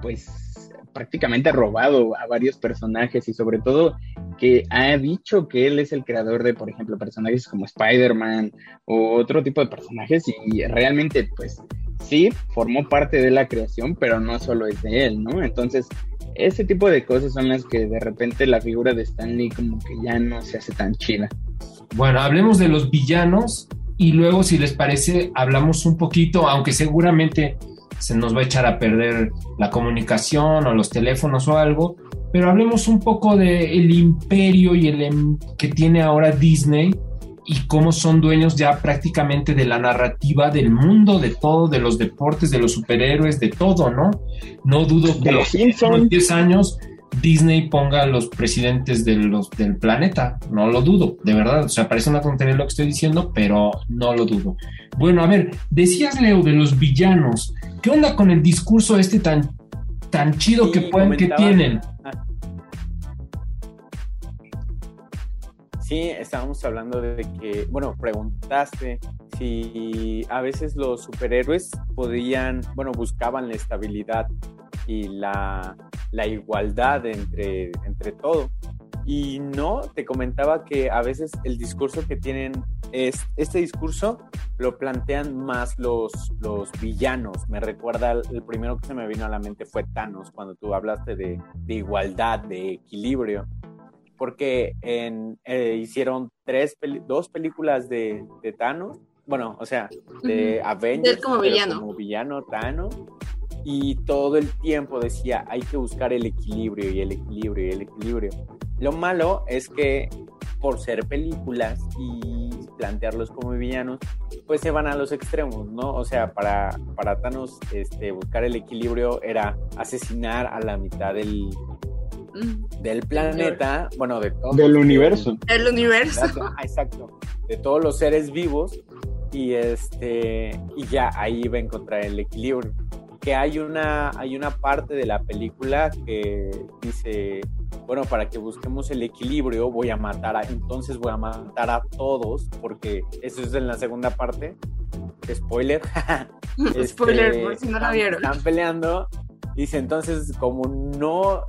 S4: pues prácticamente robado a varios personajes y sobre todo que ha dicho que él es el creador de, por ejemplo, personajes como Spider-Man o otro tipo de personajes y realmente pues sí formó parte de la creación, pero no solo es de él, ¿no? Entonces ese tipo de cosas son las que de repente la figura de Stanley como que ya no se hace tan chida.
S2: Bueno, hablemos de los villanos y luego si les parece hablamos un poquito, aunque seguramente se nos va a echar a perder la comunicación o los teléfonos o algo, pero hablemos un poco del imperio y el em, que tiene ahora Disney y cómo son dueños ya prácticamente de la narrativa del mundo, de todo, de los deportes, de los superhéroes, de todo, ¿no? No dudo que en 10 años Disney ponga a los presidentes de los, del planeta, no lo dudo, de verdad, o sea, parece una tontería lo que estoy diciendo, pero no lo dudo. Bueno, a ver, decías Leo de los villanos, ¿qué onda con el discurso este tan, tan chido que, pueden, que tienen?
S1: Sí, estábamos hablando de que, bueno, preguntaste si a veces los superhéroes podían, bueno, buscaban la estabilidad y la, igualdad entre, entre todo. Y no, te comentaba que a veces el discurso que tienen es, este discurso lo plantean más los, los villanos. Me recuerda, el, primero que se me vino a la mente fue Thanos, cuando tú hablaste de, de igualdad, de equilibrio porque en, eh, hicieron tres dos películas de, de, Thanos, bueno, o sea, de Avengers
S3: como villano.
S1: como villano Thanos, y todo el tiempo decía, hay que buscar el equilibrio y el equilibrio y el equilibrio. Lo malo es que por ser películas y plantearlos como villanos, pues se van a los extremos, ¿no? O sea, para, para Thanos este, buscar el equilibrio era asesinar a la mitad del, del planeta, bueno, de todo.
S4: Del universo.
S3: El universo.
S1: Exacto, De todos los seres vivos y este y ya ahí va a encontrar el equilibrio. Que hay una hay una parte de la película que dice, bueno, para que busquemos el equilibrio voy a matar a entonces voy a matar a todos porque eso es en la segunda parte. Spoiler.
S3: Spoiler, este, por si no la vieron.
S1: Están peleando Dice, entonces, como no,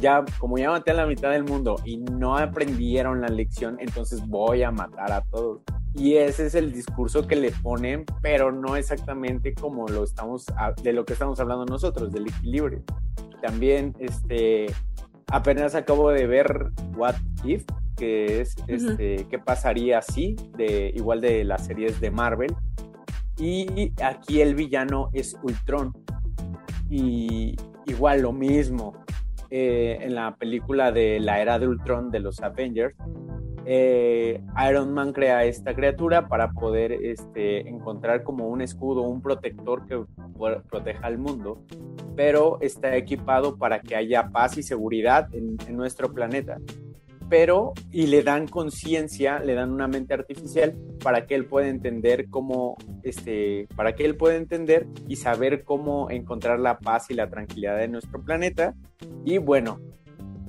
S1: ya, como ya maté a la mitad del mundo y no aprendieron la lección, entonces voy a matar a todos. Y ese es el discurso que le ponen, pero no exactamente como lo estamos, de lo que estamos hablando nosotros, del equilibrio. También, este, apenas acabo de ver What If, que es, este, qué pasaría si, de, igual de las series de Marvel. Y aquí el villano es Ultron. Y igual lo mismo, eh, en la película de la era de Ultron de los Avengers, eh, Iron Man crea esta criatura para poder este, encontrar como un escudo, un protector que proteja al mundo, pero está equipado para que haya paz y seguridad en nuestro planeta pero y le dan conciencia, le dan una mente artificial para que él pueda entender cómo, este, para que él pueda entender y saber cómo encontrar la paz y la tranquilidad de nuestro planeta. Y bueno,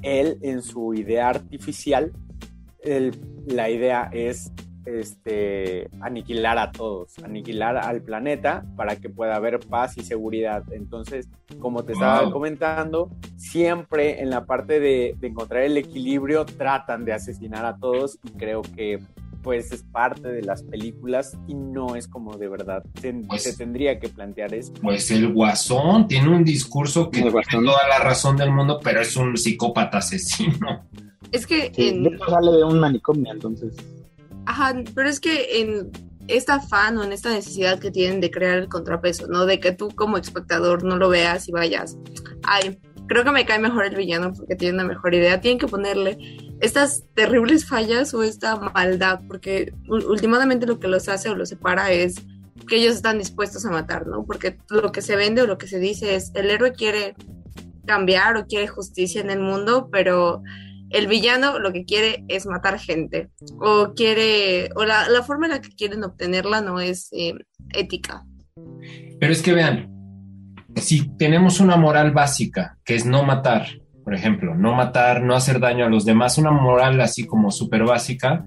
S1: él en su idea artificial, la idea es este, aniquilar a todos, aniquilar al planeta para que pueda haber paz y seguridad. Entonces, como te estaba comentando, siempre en la parte de, encontrar el equilibrio tratan de asesinar a todos y creo que pues es parte de las películas y no es como de verdad se, pues tendría que plantear eso.
S2: Pues el guasón tiene un discurso que tiene toda la razón del mundo, pero es un psicópata asesino.
S3: Es que
S4: sale de un manicomio, entonces.
S3: Ajá, pero es que en esta afán o en esta necesidad que tienen de crear el contrapeso, ¿no? De que tú como espectador no lo veas y vayas, ay, creo que me cae mejor el villano porque tiene una mejor idea. Tienen que ponerle estas terribles fallas o esta maldad, porque últimamente lo que los hace o los separa es que ellos están dispuestos a matar, ¿no? Porque lo que se vende o lo que se dice es el héroe quiere cambiar o quiere justicia en el mundo, pero el villano lo que quiere es matar gente o quiere o la, forma en la que quieren obtenerla no es eh, ética.
S2: Pero es que vean, si tenemos una moral básica que es no matar, por ejemplo, no matar, no hacer daño a los demás, una moral así como súper básica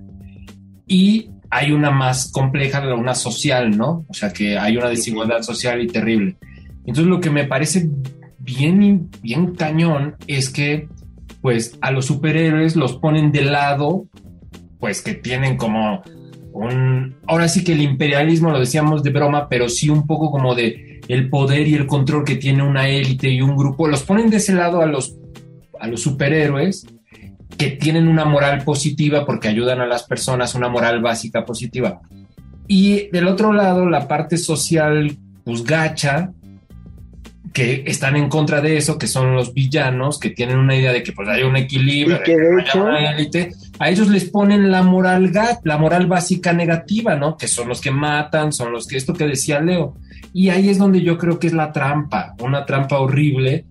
S2: y hay una más compleja, una social, ¿no? O sea que hay una desigualdad social y terrible. Entonces lo que me parece bien, bien cañón es que pues a los superhéroes los ponen de lado, pues que tienen como un, ahora sí que el imperialismo lo decíamos de broma, pero sí un poco como de el poder y el control que tiene una élite y un grupo, los ponen de ese lado a los, a los superhéroes que tienen una moral positiva porque ayudan a las personas, una moral básica positiva. Y del otro lado, la parte social, pues gacha, que están en contra de eso, que son los villanos, que tienen una idea de que pues hay un equilibrio,
S4: que de hecho,
S2: a ellos les ponen la moral la moral básica negativa, ¿no? Que son los que matan, son los que esto que decía Leo. Y ahí es donde yo creo que es la trampa, una trampa horrible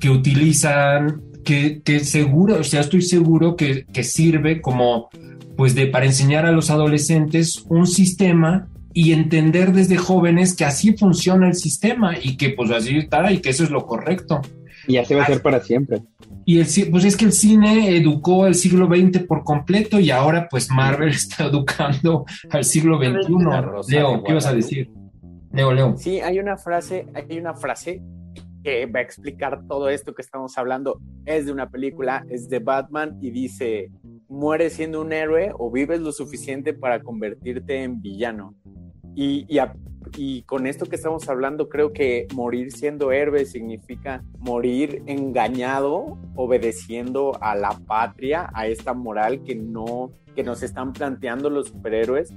S2: que utilizan, que, que seguro, o sea, estoy seguro que, que sirve como pues de para enseñar a los adolescentes un sistema y entender desde jóvenes que así funciona el sistema y que pues así está y que eso es lo correcto.
S4: Y así va a ser para siempre.
S2: Y el, pues es que el cine educó el siglo XX por completo y ahora pues Marvel está educando al siglo XXI. Leo, ¿qué ibas a decir? Leo, Leo.
S1: Sí, hay una frase, hay una frase que va a explicar todo esto que estamos hablando. Es de una película, es de Batman y dice, mueres siendo un héroe o vives lo suficiente para convertirte en villano. Y, y, con esto que estamos hablando, creo que morir siendo héroe significa morir engañado, obedeciendo a la patria, a esta moral que no, que nos están planteando los superhéroes.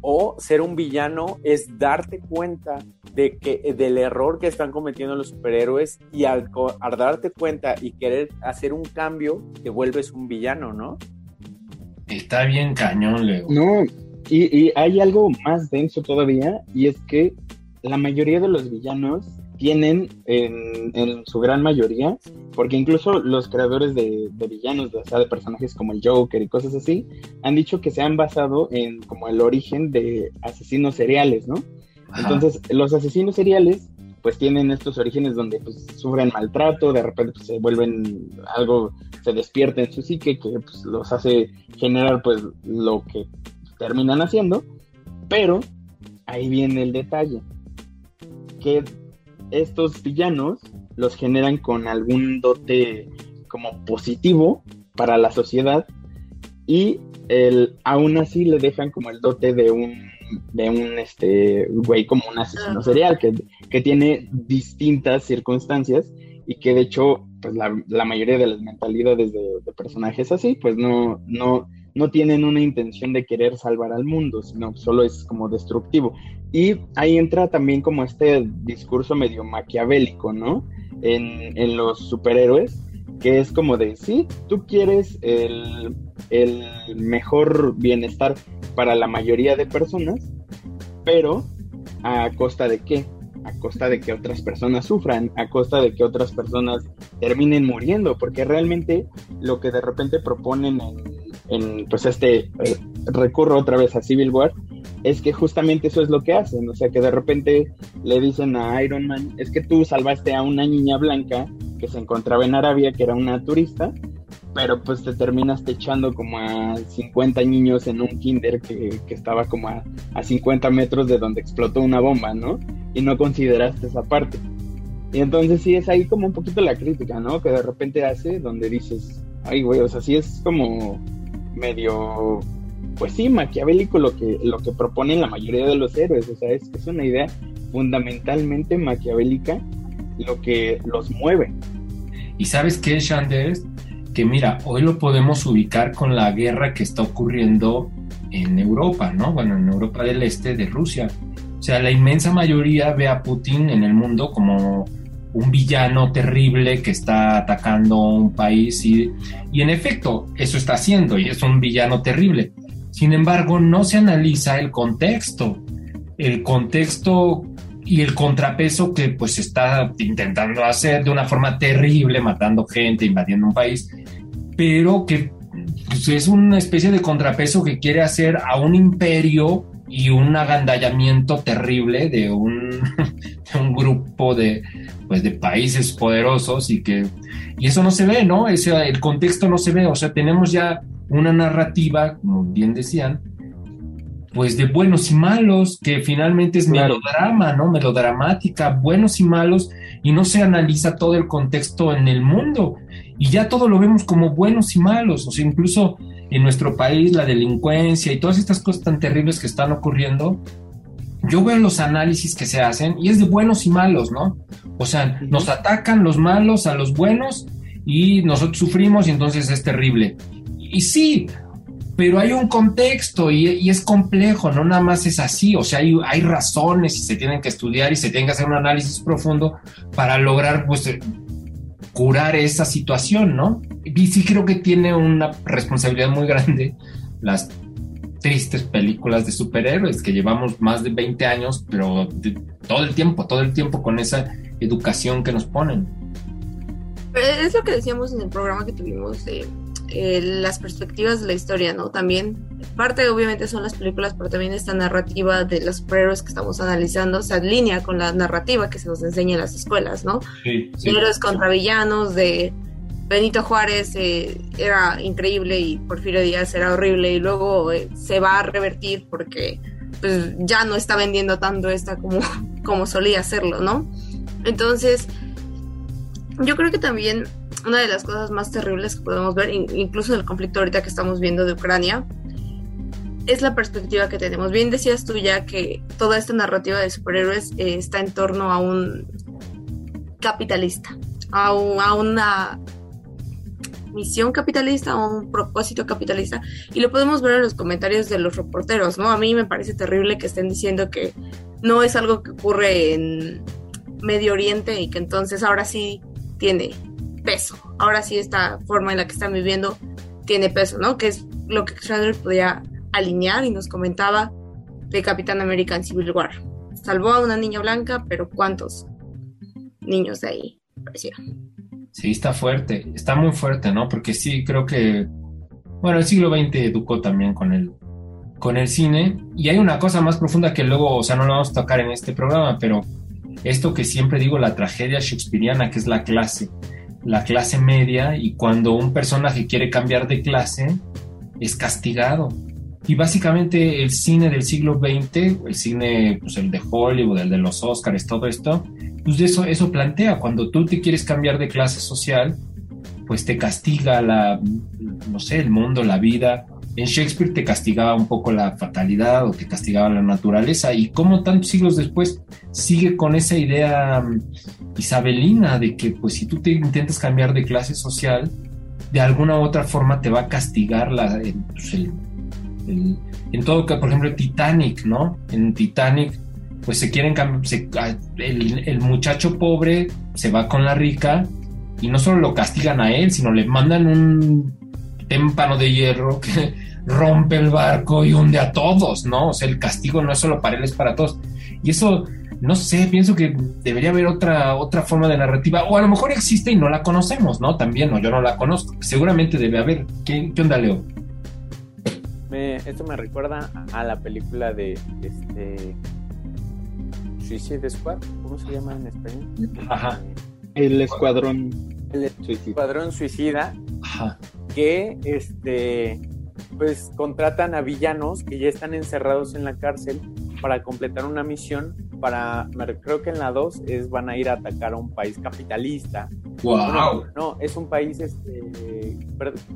S1: O ser un villano es darte cuenta de que del error que están cometiendo los superhéroes y al, al darte cuenta y querer hacer un cambio, te vuelves un villano, ¿no?
S2: Está bien cañón, Leo.
S4: No, y, hay algo más denso todavía, y es que la mayoría de los villanos tienen, en, su gran mayoría, porque incluso los creadores de, villanos, o sea, de personajes como el Joker y cosas así, han dicho que se han basado en como el origen de asesinos seriales, ¿no? Entonces, los asesinos seriales pues tienen estos orígenes donde pues, sufren maltrato, de repente pues, se vuelven algo, se despierta en su psique que pues, los hace generar pues lo que terminan haciendo, pero ahí viene el detalle, que estos villanos los generan con algún dote como positivo para la sociedad y el, aún así le dejan como el dote de un de un este güey como un asesino serial que, que tiene distintas circunstancias y que de hecho pues la, mayoría de las mentalidades de, de, personajes así pues no no no tienen una intención de querer salvar al mundo, sino solo es como destructivo. Y ahí entra también como este discurso medio maquiavélico, ¿no? En, los superhéroes, que es como de, sí, tú quieres el, el mejor bienestar para la mayoría de personas, pero a costa de qué? a costa de que otras personas sufran, a costa de que otras personas terminen muriendo, porque realmente lo que de repente proponen en en pues este eh, recurro otra vez a Civil War es que justamente eso es lo que hacen, o sea que de repente le dicen a Iron Man, es que tú salvaste a una niña blanca que se encontraba en Arabia, que era una turista, pero pues te terminaste echando como a 50 niños en un kinder que, estaba como a, a 50 metros de donde explotó una bomba, ¿no? Y no consideraste esa parte. Y entonces sí es ahí como un poquito la crítica, ¿no? Que de repente hace donde dices, ay güey, o sea, sí es como medio, pues sí, maquiavélico lo que, lo que proponen la mayoría de los héroes. O sea, es, es una idea fundamentalmente maquiavélica lo que los mueve.
S2: ¿Y sabes qué, Shanders? Que mira, hoy lo podemos ubicar con la guerra que está ocurriendo en Europa, ¿no? Bueno, en Europa del Este de Rusia. O sea, la inmensa mayoría ve a Putin en el mundo como un villano terrible que está atacando un país y, y en efecto, eso está haciendo y es un villano terrible. Sin embargo, no se analiza el contexto, el contexto y el contrapeso que pues está intentando hacer de una forma terrible, matando gente, invadiendo un país, pero que pues, es una especie de contrapeso que quiere hacer a un imperio y un agandallamiento terrible de un, de un grupo de, pues de países poderosos y que y eso no se ve, ¿no? Ese, el contexto no se ve, o sea, tenemos ya una narrativa, como bien decían, pues de buenos y malos, que finalmente es melodrama, ¿no? Melodramática, buenos y malos, y no se analiza todo el contexto en el mundo, y ya todo lo vemos como buenos y malos, o sea, incluso en nuestro país la delincuencia y todas estas cosas tan terribles que están ocurriendo, yo veo los análisis que se hacen y es de buenos y malos, ¿no? O sea, nos atacan los malos a los buenos y nosotros sufrimos y entonces es terrible. Y sí, pero hay un contexto y, es complejo, no nada más es así, o sea, hay, hay, razones y se tienen que estudiar y se tiene que hacer un análisis profundo para lograr pues curar esa situación, ¿no? Y sí creo que tiene una responsabilidad muy grande las tristes películas de superhéroes que llevamos más de 20 años, pero todo el tiempo, todo el tiempo con esa educación que nos ponen.
S3: Es lo que decíamos en el programa que tuvimos eh, las perspectivas de la historia, ¿no? También, parte obviamente son las películas, pero también esta narrativa de los superhéroes que estamos analizando se alinea con la narrativa que se nos enseña en las escuelas, ¿no? Sí, Héroes contra villanos, de Benito Juárez eh, era increíble y Porfirio Díaz era horrible y luego eh, se va a revertir porque pues ya no está vendiendo tanto esta como, como solía hacerlo, ¿no? Entonces, yo creo que también una de las cosas más terribles que podemos ver, incluso en el conflicto ahorita que estamos viendo de Ucrania, es la perspectiva que tenemos. Bien decías tú ya que toda esta narrativa de superhéroes eh, está en torno a un capitalista, a, a una misión capitalista o un propósito capitalista. Y lo podemos ver en los comentarios de los reporteros, ¿no? A mí me parece terrible que estén diciendo que no es algo que ocurre en Medio Oriente y que entonces ahora sí tiene peso. Ahora sí esta forma en la que están viviendo tiene peso, ¿no? Que es lo que Schrader podía alinear y nos comentaba de Capitán América en Civil War. Salvó a una niña blanca, pero ¿cuántos niños de ahí aparecieron?
S2: Sí, está fuerte, está muy fuerte, ¿no? Porque sí, creo que, bueno, el siglo XX educó también con el, con el cine. Y hay una cosa más profunda que luego, o sea, no lo vamos a tocar en este programa, pero esto que siempre digo, la tragedia shakespeariana, que es la clase, la clase media, y cuando un personaje quiere cambiar de clase, es castigado. Y básicamente el cine del siglo XX, el cine, pues el de Hollywood, el de los Oscars, todo esto, pues eso, eso plantea, cuando tú te quieres cambiar de clase social, pues te castiga la, no sé, el mundo, la vida. En Shakespeare te castigaba un poco la fatalidad o te castigaba la naturaleza y como tantos siglos después sigue con esa idea mm, isabelina de que pues si tú te intentas cambiar de clase social, de alguna u otra forma te va a castigar la, pues, en todo caso, por ejemplo, Titanic, ¿no? En Titanic, pues se quieren cambiar, el, el, muchacho pobre se va con la rica y no solo lo castigan a él, sino le mandan un témpano de hierro que rompe el barco y hunde a todos, ¿no? O sea, el castigo no es solo para él, es para todos. Y eso, no sé, pienso que debería haber otra, otra forma de narrativa, o a lo mejor existe y no la conocemos, ¿no? También, o yo no la conozco, seguramente debe haber. ¿Qué, qué onda, Leo?
S1: esto me recuerda a la película de este Suicide Squad, ¿cómo se llama en español?
S4: Ajá. El escuadrón.
S1: El escuadrón suicida. Ajá. Que este pues contratan a villanos que ya están encerrados en la cárcel para completar una misión para creo que en la 2 es van a ir a atacar a un país capitalista.
S2: Wow.
S1: No, es un país este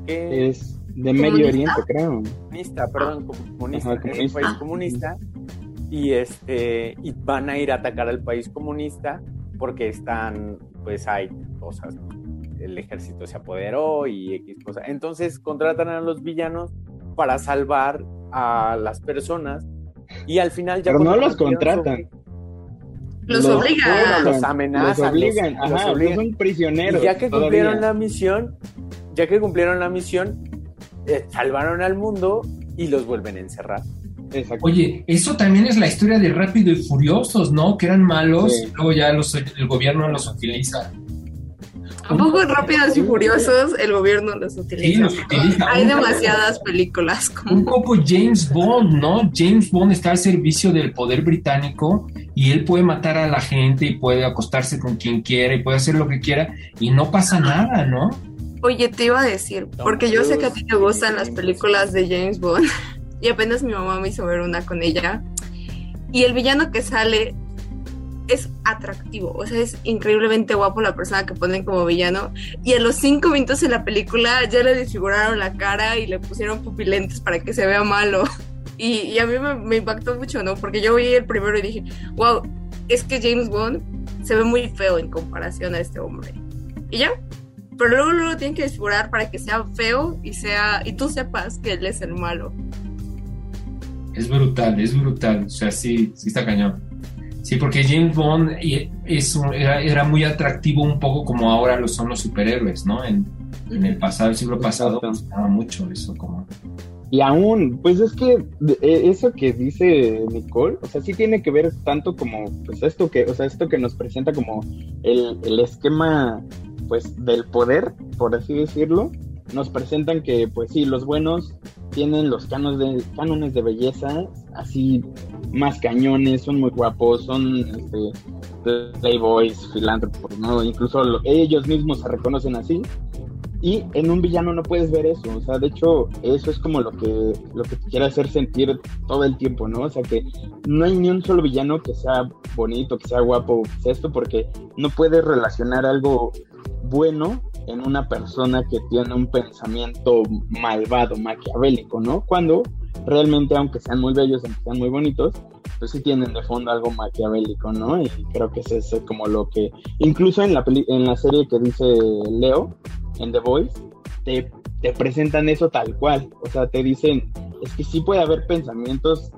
S4: que es de Medio Oriente, creo.
S1: Comunista, perdón, comunista, un país comunista y este y van a ir a atacar al país comunista porque están pues hay cosas el ejército se apoderó y X cosas. Entonces contratan a los villanos para salvar a las personas y al final
S4: ya Pero no los contratan.
S3: Los, obligan.
S1: los amenazan.
S4: Los obligan, ajá, son prisioneros.
S1: Y ya que cumplieron la misión, ya que cumplieron la misión, eh, salvaron al mundo y los vuelven a encerrar.
S2: Oye, eso también es la historia de Rápido y Furiosos, ¿no? Que eran malos y luego ya los, el gobierno los utiliza.
S3: Un poco rápidos y furiosos, el gobierno los utiliza. Hay demasiadas películas.
S2: Un poco James Bond, ¿no? James Bond está al servicio del poder británico y él puede matar a la gente y puede acostarse con quien quiera y puede hacer lo que quiera y no pasa nada, ¿no?
S3: Oye, te iba a decir, porque yo sé que a ti te gustan las películas de James Bond y apenas mi mamá me hizo ver una con ella y el villano que sale es atractivo, o sea, es increíblemente guapo la persona que ponen como villano. Y a los cinco minutos en la película ya le desfiguraron la cara y le pusieron pupilentes para que se vea malo. Y, a mí me, impactó mucho, ¿no? Porque yo vi el primero y dije, wow, es que James Bond se ve muy feo en comparación a este hombre. Y ya, pero luego lo tienen que desfigurar para que sea feo y sea y tú sepas que él es el malo.
S2: Es brutal, es brutal, o sea, sí, sí está cañón. Sí, porque James Bond es era, muy atractivo un poco como ahora lo son los superhéroes, ¿no? En, el pasado, el siglo pasado, gustaba mucho eso como...
S4: Y aún, pues es que e, eso que dice Nicole, o sea, sí tiene que ver tanto como, pues esto que, o sea, esto que nos presenta como el, el esquema, pues, del poder, por así decirlo, nos presentan que, pues sí, los buenos tienen los cánones de, cánones de belleza así más cañones, son muy guapos, son este, playboys, filántropos, ¿no? Incluso ellos mismos se reconocen así. Y en un villano no puedes ver eso, o sea, de hecho, eso es como lo que, lo que te quiere hacer sentir todo el tiempo, ¿no? O sea, que no hay ni un solo villano que sea bonito, que sea guapo, que sea esto, porque no puedes relacionar algo bueno en una persona que tiene un pensamiento malvado, maquiavélico, ¿no? Cuando realmente, aunque sean muy bellos, aunque sean muy bonitos, pues sí tienen de fondo algo maquiavélico, ¿no? Y creo que es como lo que, incluso en la, en la serie que dice Leo, en The Voice, te, te presentan eso tal cual, o sea, te dicen, es que sí puede haber pensamientos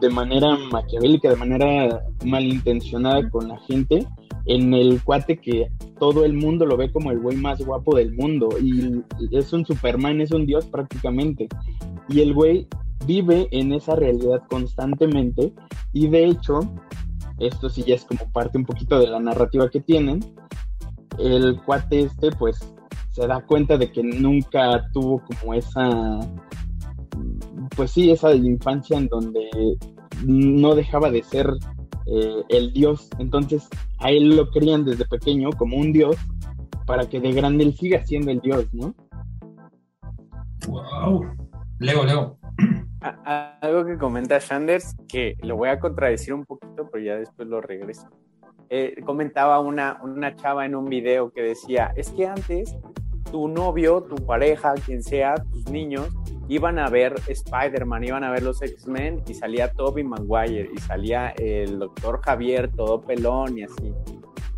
S4: de manera maquiavélica, de manera malintencionada con la gente, en el cuate que todo el mundo lo ve como el güey más guapo del mundo y es un Superman, es un dios prácticamente. Y el güey vive en esa realidad constantemente y de hecho, esto sí ya es como parte un poquito de la narrativa que tienen, el cuate este pues se da cuenta de que nunca tuvo como esa, pues sí, esa infancia en donde no dejaba de ser eh, el dios. Entonces a él lo crían desde pequeño como un dios para que de grande él siga siendo el dios, ¿no?
S2: Wow. Leo, Leo.
S1: Algo que comenta Sanders, que lo voy a contradecir un poquito, pero ya después lo regreso. Eh, comentaba una, una chava en un video que decía, es que antes tu novio, tu pareja, quien sea, tus niños, iban a ver Spider-Man, iban a ver los X-Men y salía Toby Maguire y salía el doctor Javier todo pelón y así.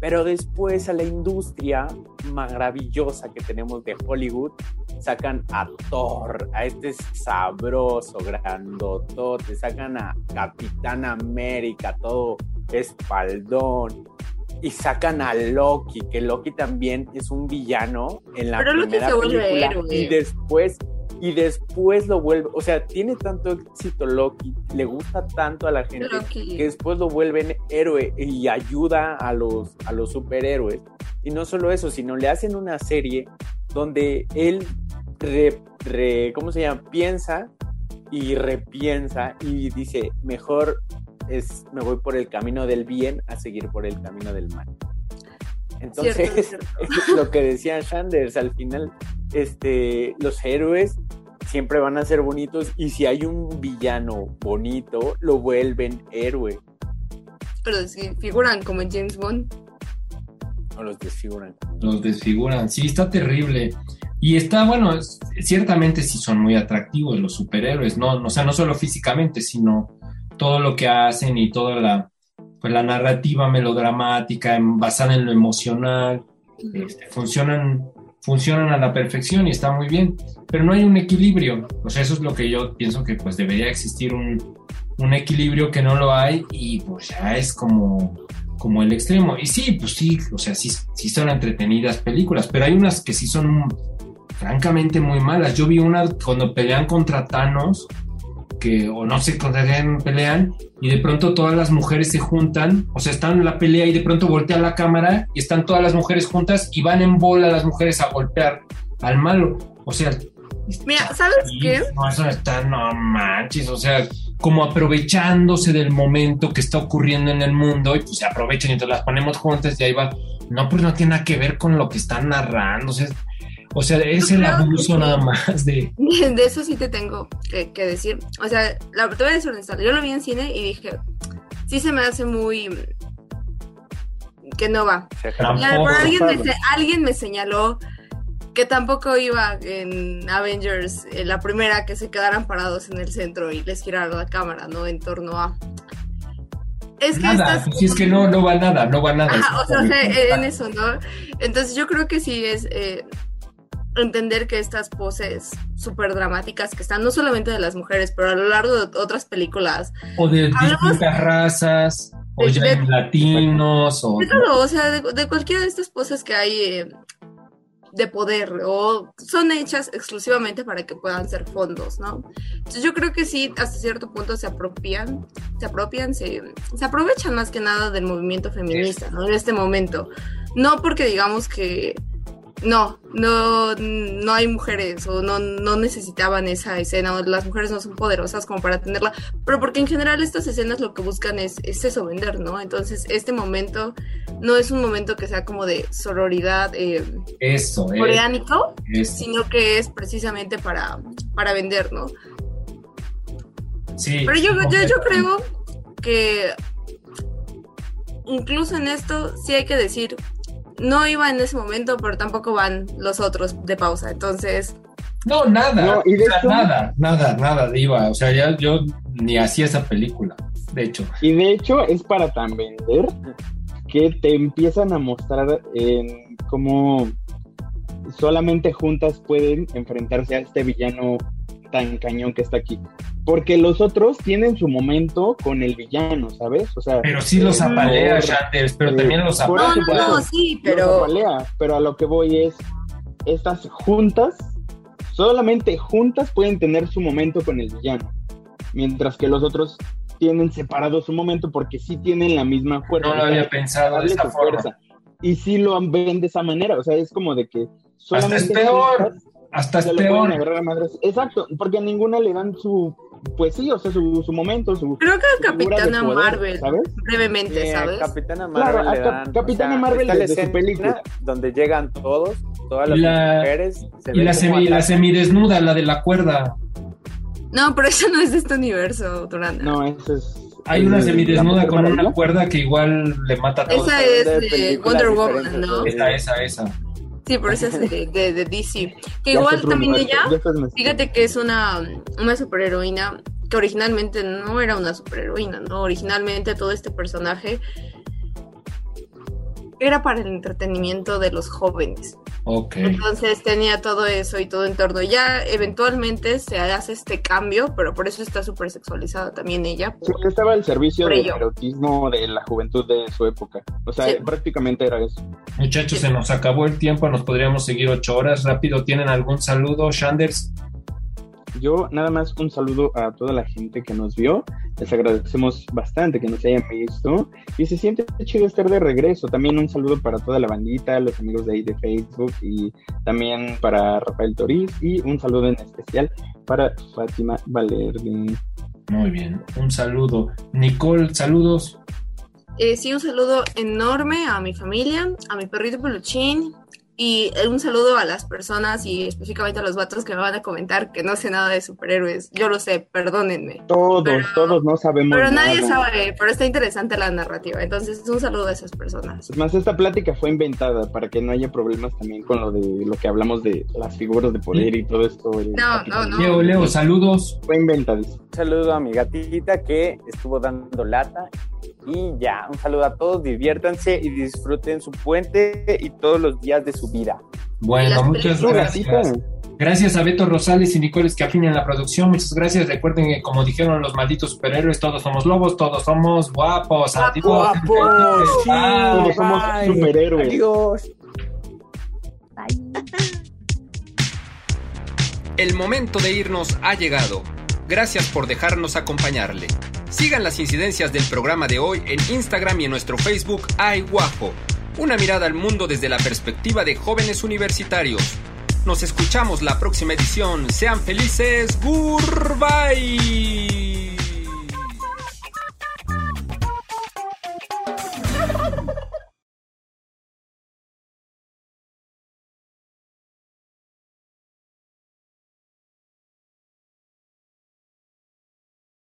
S1: Pero después a la industria maravillosa que tenemos de Hollywood, sacan a Thor, a este sabroso, grandotote, sacan a Capitán América, todo espaldón, y sacan a Loki, que Loki también es un villano en la primera película y después y después lo vuelve, o sea, tiene tanto éxito Loki, le gusta tanto a la gente que después lo vuelven héroe y ayuda a los a los superhéroes. Y no solo eso, sino le hacen una serie donde él re, ¿cómo se llama? piensa y repiensa y dice, mejor es me voy por el camino del bien a seguir por el camino del mal. Entonces, lo que decía Sanders, al final, este, los héroes siempre van a ser bonitos y si hay un villano bonito, lo vuelven héroe.
S3: Pero si figuran como en James Bond.
S1: O los desfiguran.
S2: Los desfiguran, sí, está terrible. Y está, bueno, ciertamente sí son muy atractivos los superhéroes, ¿no? O sea, no solo físicamente, sino todo lo que hacen y toda la, pues, la narrativa melodramática basada en lo emocional, este, funcionan, funcionan a la perfección y está muy bien, pero no hay un equilibrio. Sea, eso es lo que yo pienso que pues debería existir un, un equilibrio que no lo hay y pues ya es como como el extremo. Y sí, pues sí, o sea, sí, sí son entretenidas películas, pero hay unas que sí son francamente muy malas. Yo vi una cuando pelean contra Thanos, que, o no contra quién pelean, y de pronto todas las mujeres se juntan, o sea, están en la pelea y de pronto voltean la cámara y están todas las mujeres juntas y van en bola las mujeres a golpear al malo. O sea,
S3: Mira, ¿sabes qué?
S2: No, eso está, no manches, o sea, como aprovechándose del momento que está ocurriendo en el mundo y pues se aprovechan y entonces las ponemos juntas y ahí va. No, pues no tiene nada que ver con lo que están narrando, o sea, o sea es el abuso nada más de...
S3: De eso sí te tengo que, decir. O sea, la verdad es honesta, yo lo vi en cine y dije, sí se me hace muy que no va. alguien, me, alguien me señaló que tampoco iba en Avengers, en la primera, que se quedaran parados en el centro y les giraron la cámara, ¿no? En torno a...
S2: Es que nada, pues si es que no, no va nada, no va nada.
S3: o sea, en eso, ¿no? Entonces yo creo que sí es eh, entender que estas poses súper dramáticas que están no solamente de las mujeres, pero a lo largo de otras películas.
S2: O de distintas razas, o ya latinos, o...
S3: De todo, o sea, de, cualquiera de estas poses que hay... Eh, de poder o son hechas exclusivamente para que puedan ser fondos, ¿no? Entonces yo creo que sí, hasta cierto punto se apropian, se apropian, se, se aprovechan más que nada del movimiento feminista, ¿no? En este momento. No porque digamos que no, no, no hay mujeres o no, no necesitaban esa escena o las mujeres no son poderosas como para tenerla, pero porque en general estas escenas lo que buscan es, eso, vender, ¿no? Entonces este momento no es un momento que sea como de sororidad eh,
S2: eso,
S3: coreánico, sino que es precisamente para, para vender, ¿no?
S2: Sí.
S3: Pero yo, yo, yo creo que incluso en esto sí hay que decir no iba en ese momento, pero tampoco van los otros de pausa. Entonces.
S2: No, nada. nada, nada, nada iba. O sea, ya yo ni hacía esa película, de hecho.
S4: Y de hecho es para tan vender que te empiezan a mostrar en cómo solamente juntas pueden enfrentarse a este villano tan cañón que está aquí. Porque los otros tienen su momento con el villano, ¿sabes? O sea,
S2: pero sí los apalea, Shanders, pero también los apalea.
S3: No, no, sí, pero...
S4: pero a lo que voy es, estas juntas, solamente juntas pueden tener su momento con el villano. Mientras que los otros tienen separado su momento porque sí tienen la misma fuerza.
S2: No lo había pensado de esa forma. Fuerza.
S4: Y sí lo ven de esa manera, o sea, es como de que
S2: solamente... Hasta es peor. Hasta es peor.
S4: Exacto, porque a ninguna le dan su pues sí, o sea, su, su momento, su.
S3: Creo que a Capitana Marvel, ¿sabes? Brevemente, ¿sabes?
S1: Capitana Marvel.
S4: Claro,
S1: le dan,
S4: Capitana Marvel desde su película.
S1: Donde llegan todos, todas las mujeres.
S2: y la, semi, la semidesnuda, la de la cuerda.
S3: No, pero eso no es de este universo, Duranda.
S4: No, eso es.
S2: Hay una semidesnuda con una cuerda que igual le mata a
S3: todos. Esa es de Wonder Woman, ¿no?
S2: Esa, esa, esa.
S3: Sí, pero esa es de, de, DC. Que igual también ella, fíjate que es una, una superheroína que originalmente no era una superheroína, ¿no? Originalmente todo este personaje era para el entretenimiento de los jóvenes. Entonces tenía todo eso y todo en torno. Ya eventualmente se hace este cambio, pero por eso está súper sexualizada también ella.
S4: Porque estaba al servicio del erotismo de la juventud de su época. O sea, prácticamente era eso.
S2: Muchachos, se nos acabó el tiempo, nos podríamos seguir ocho horas. Rápido, ¿tienen algún saludo, Shanders?
S4: Yo nada más un saludo a toda la gente que nos vio. Les agradecemos bastante que nos hayan visto. Y se siente chido estar de regreso. También un saludo para toda la bandita, los amigos de ahí de Facebook y también para Rafael Toriz. Y un saludo en especial para Fátima Valerde.
S2: Muy bien, un saludo. Nicole, saludos.
S3: Eh, sí, un saludo enorme a mi familia, a mi perrito peluchín, y un saludo a las personas y específicamente a los vatos que me van a comentar que no sé nada de superhéroes. Yo lo sé, perdónenme.
S4: Todos, todos no sabemos.
S3: Pero nadie sabe, pero está interesante la narrativa. Entonces, un saludo a esas personas.
S4: Es más, esta plática fue inventada para que no haya problemas también con lo de lo que hablamos de las figuras de poder y todo esto.
S3: No, no, no.
S2: Leo, Leo, saludos.
S4: Fue inventada.
S1: Un saludo a mi gatita que estuvo dando lata y ya, un saludo a todos, diviértanse y disfruten su puente y todos los días de su vida.
S2: Bueno, muchas gracias.
S3: Gracias a Beto Rosales y Nicoles que afinan la producción. Muchas gracias. Recuerden que, como dijeron los malditos superhéroes, todos somos lobos, todos somos guapos.
S1: Adiós. Guapos.
S4: todos somos superhéroes.
S1: Adiós.
S2: El momento de irnos ha llegado. Gracias por dejarnos acompañarle. Sigan las incidencias del programa de hoy en Instagram y en nuestro Facebook Ay Guajo. Una mirada al mundo desde la perspectiva de jóvenes universitarios. Nos escuchamos la próxima edición. Sean felices. Goodbye.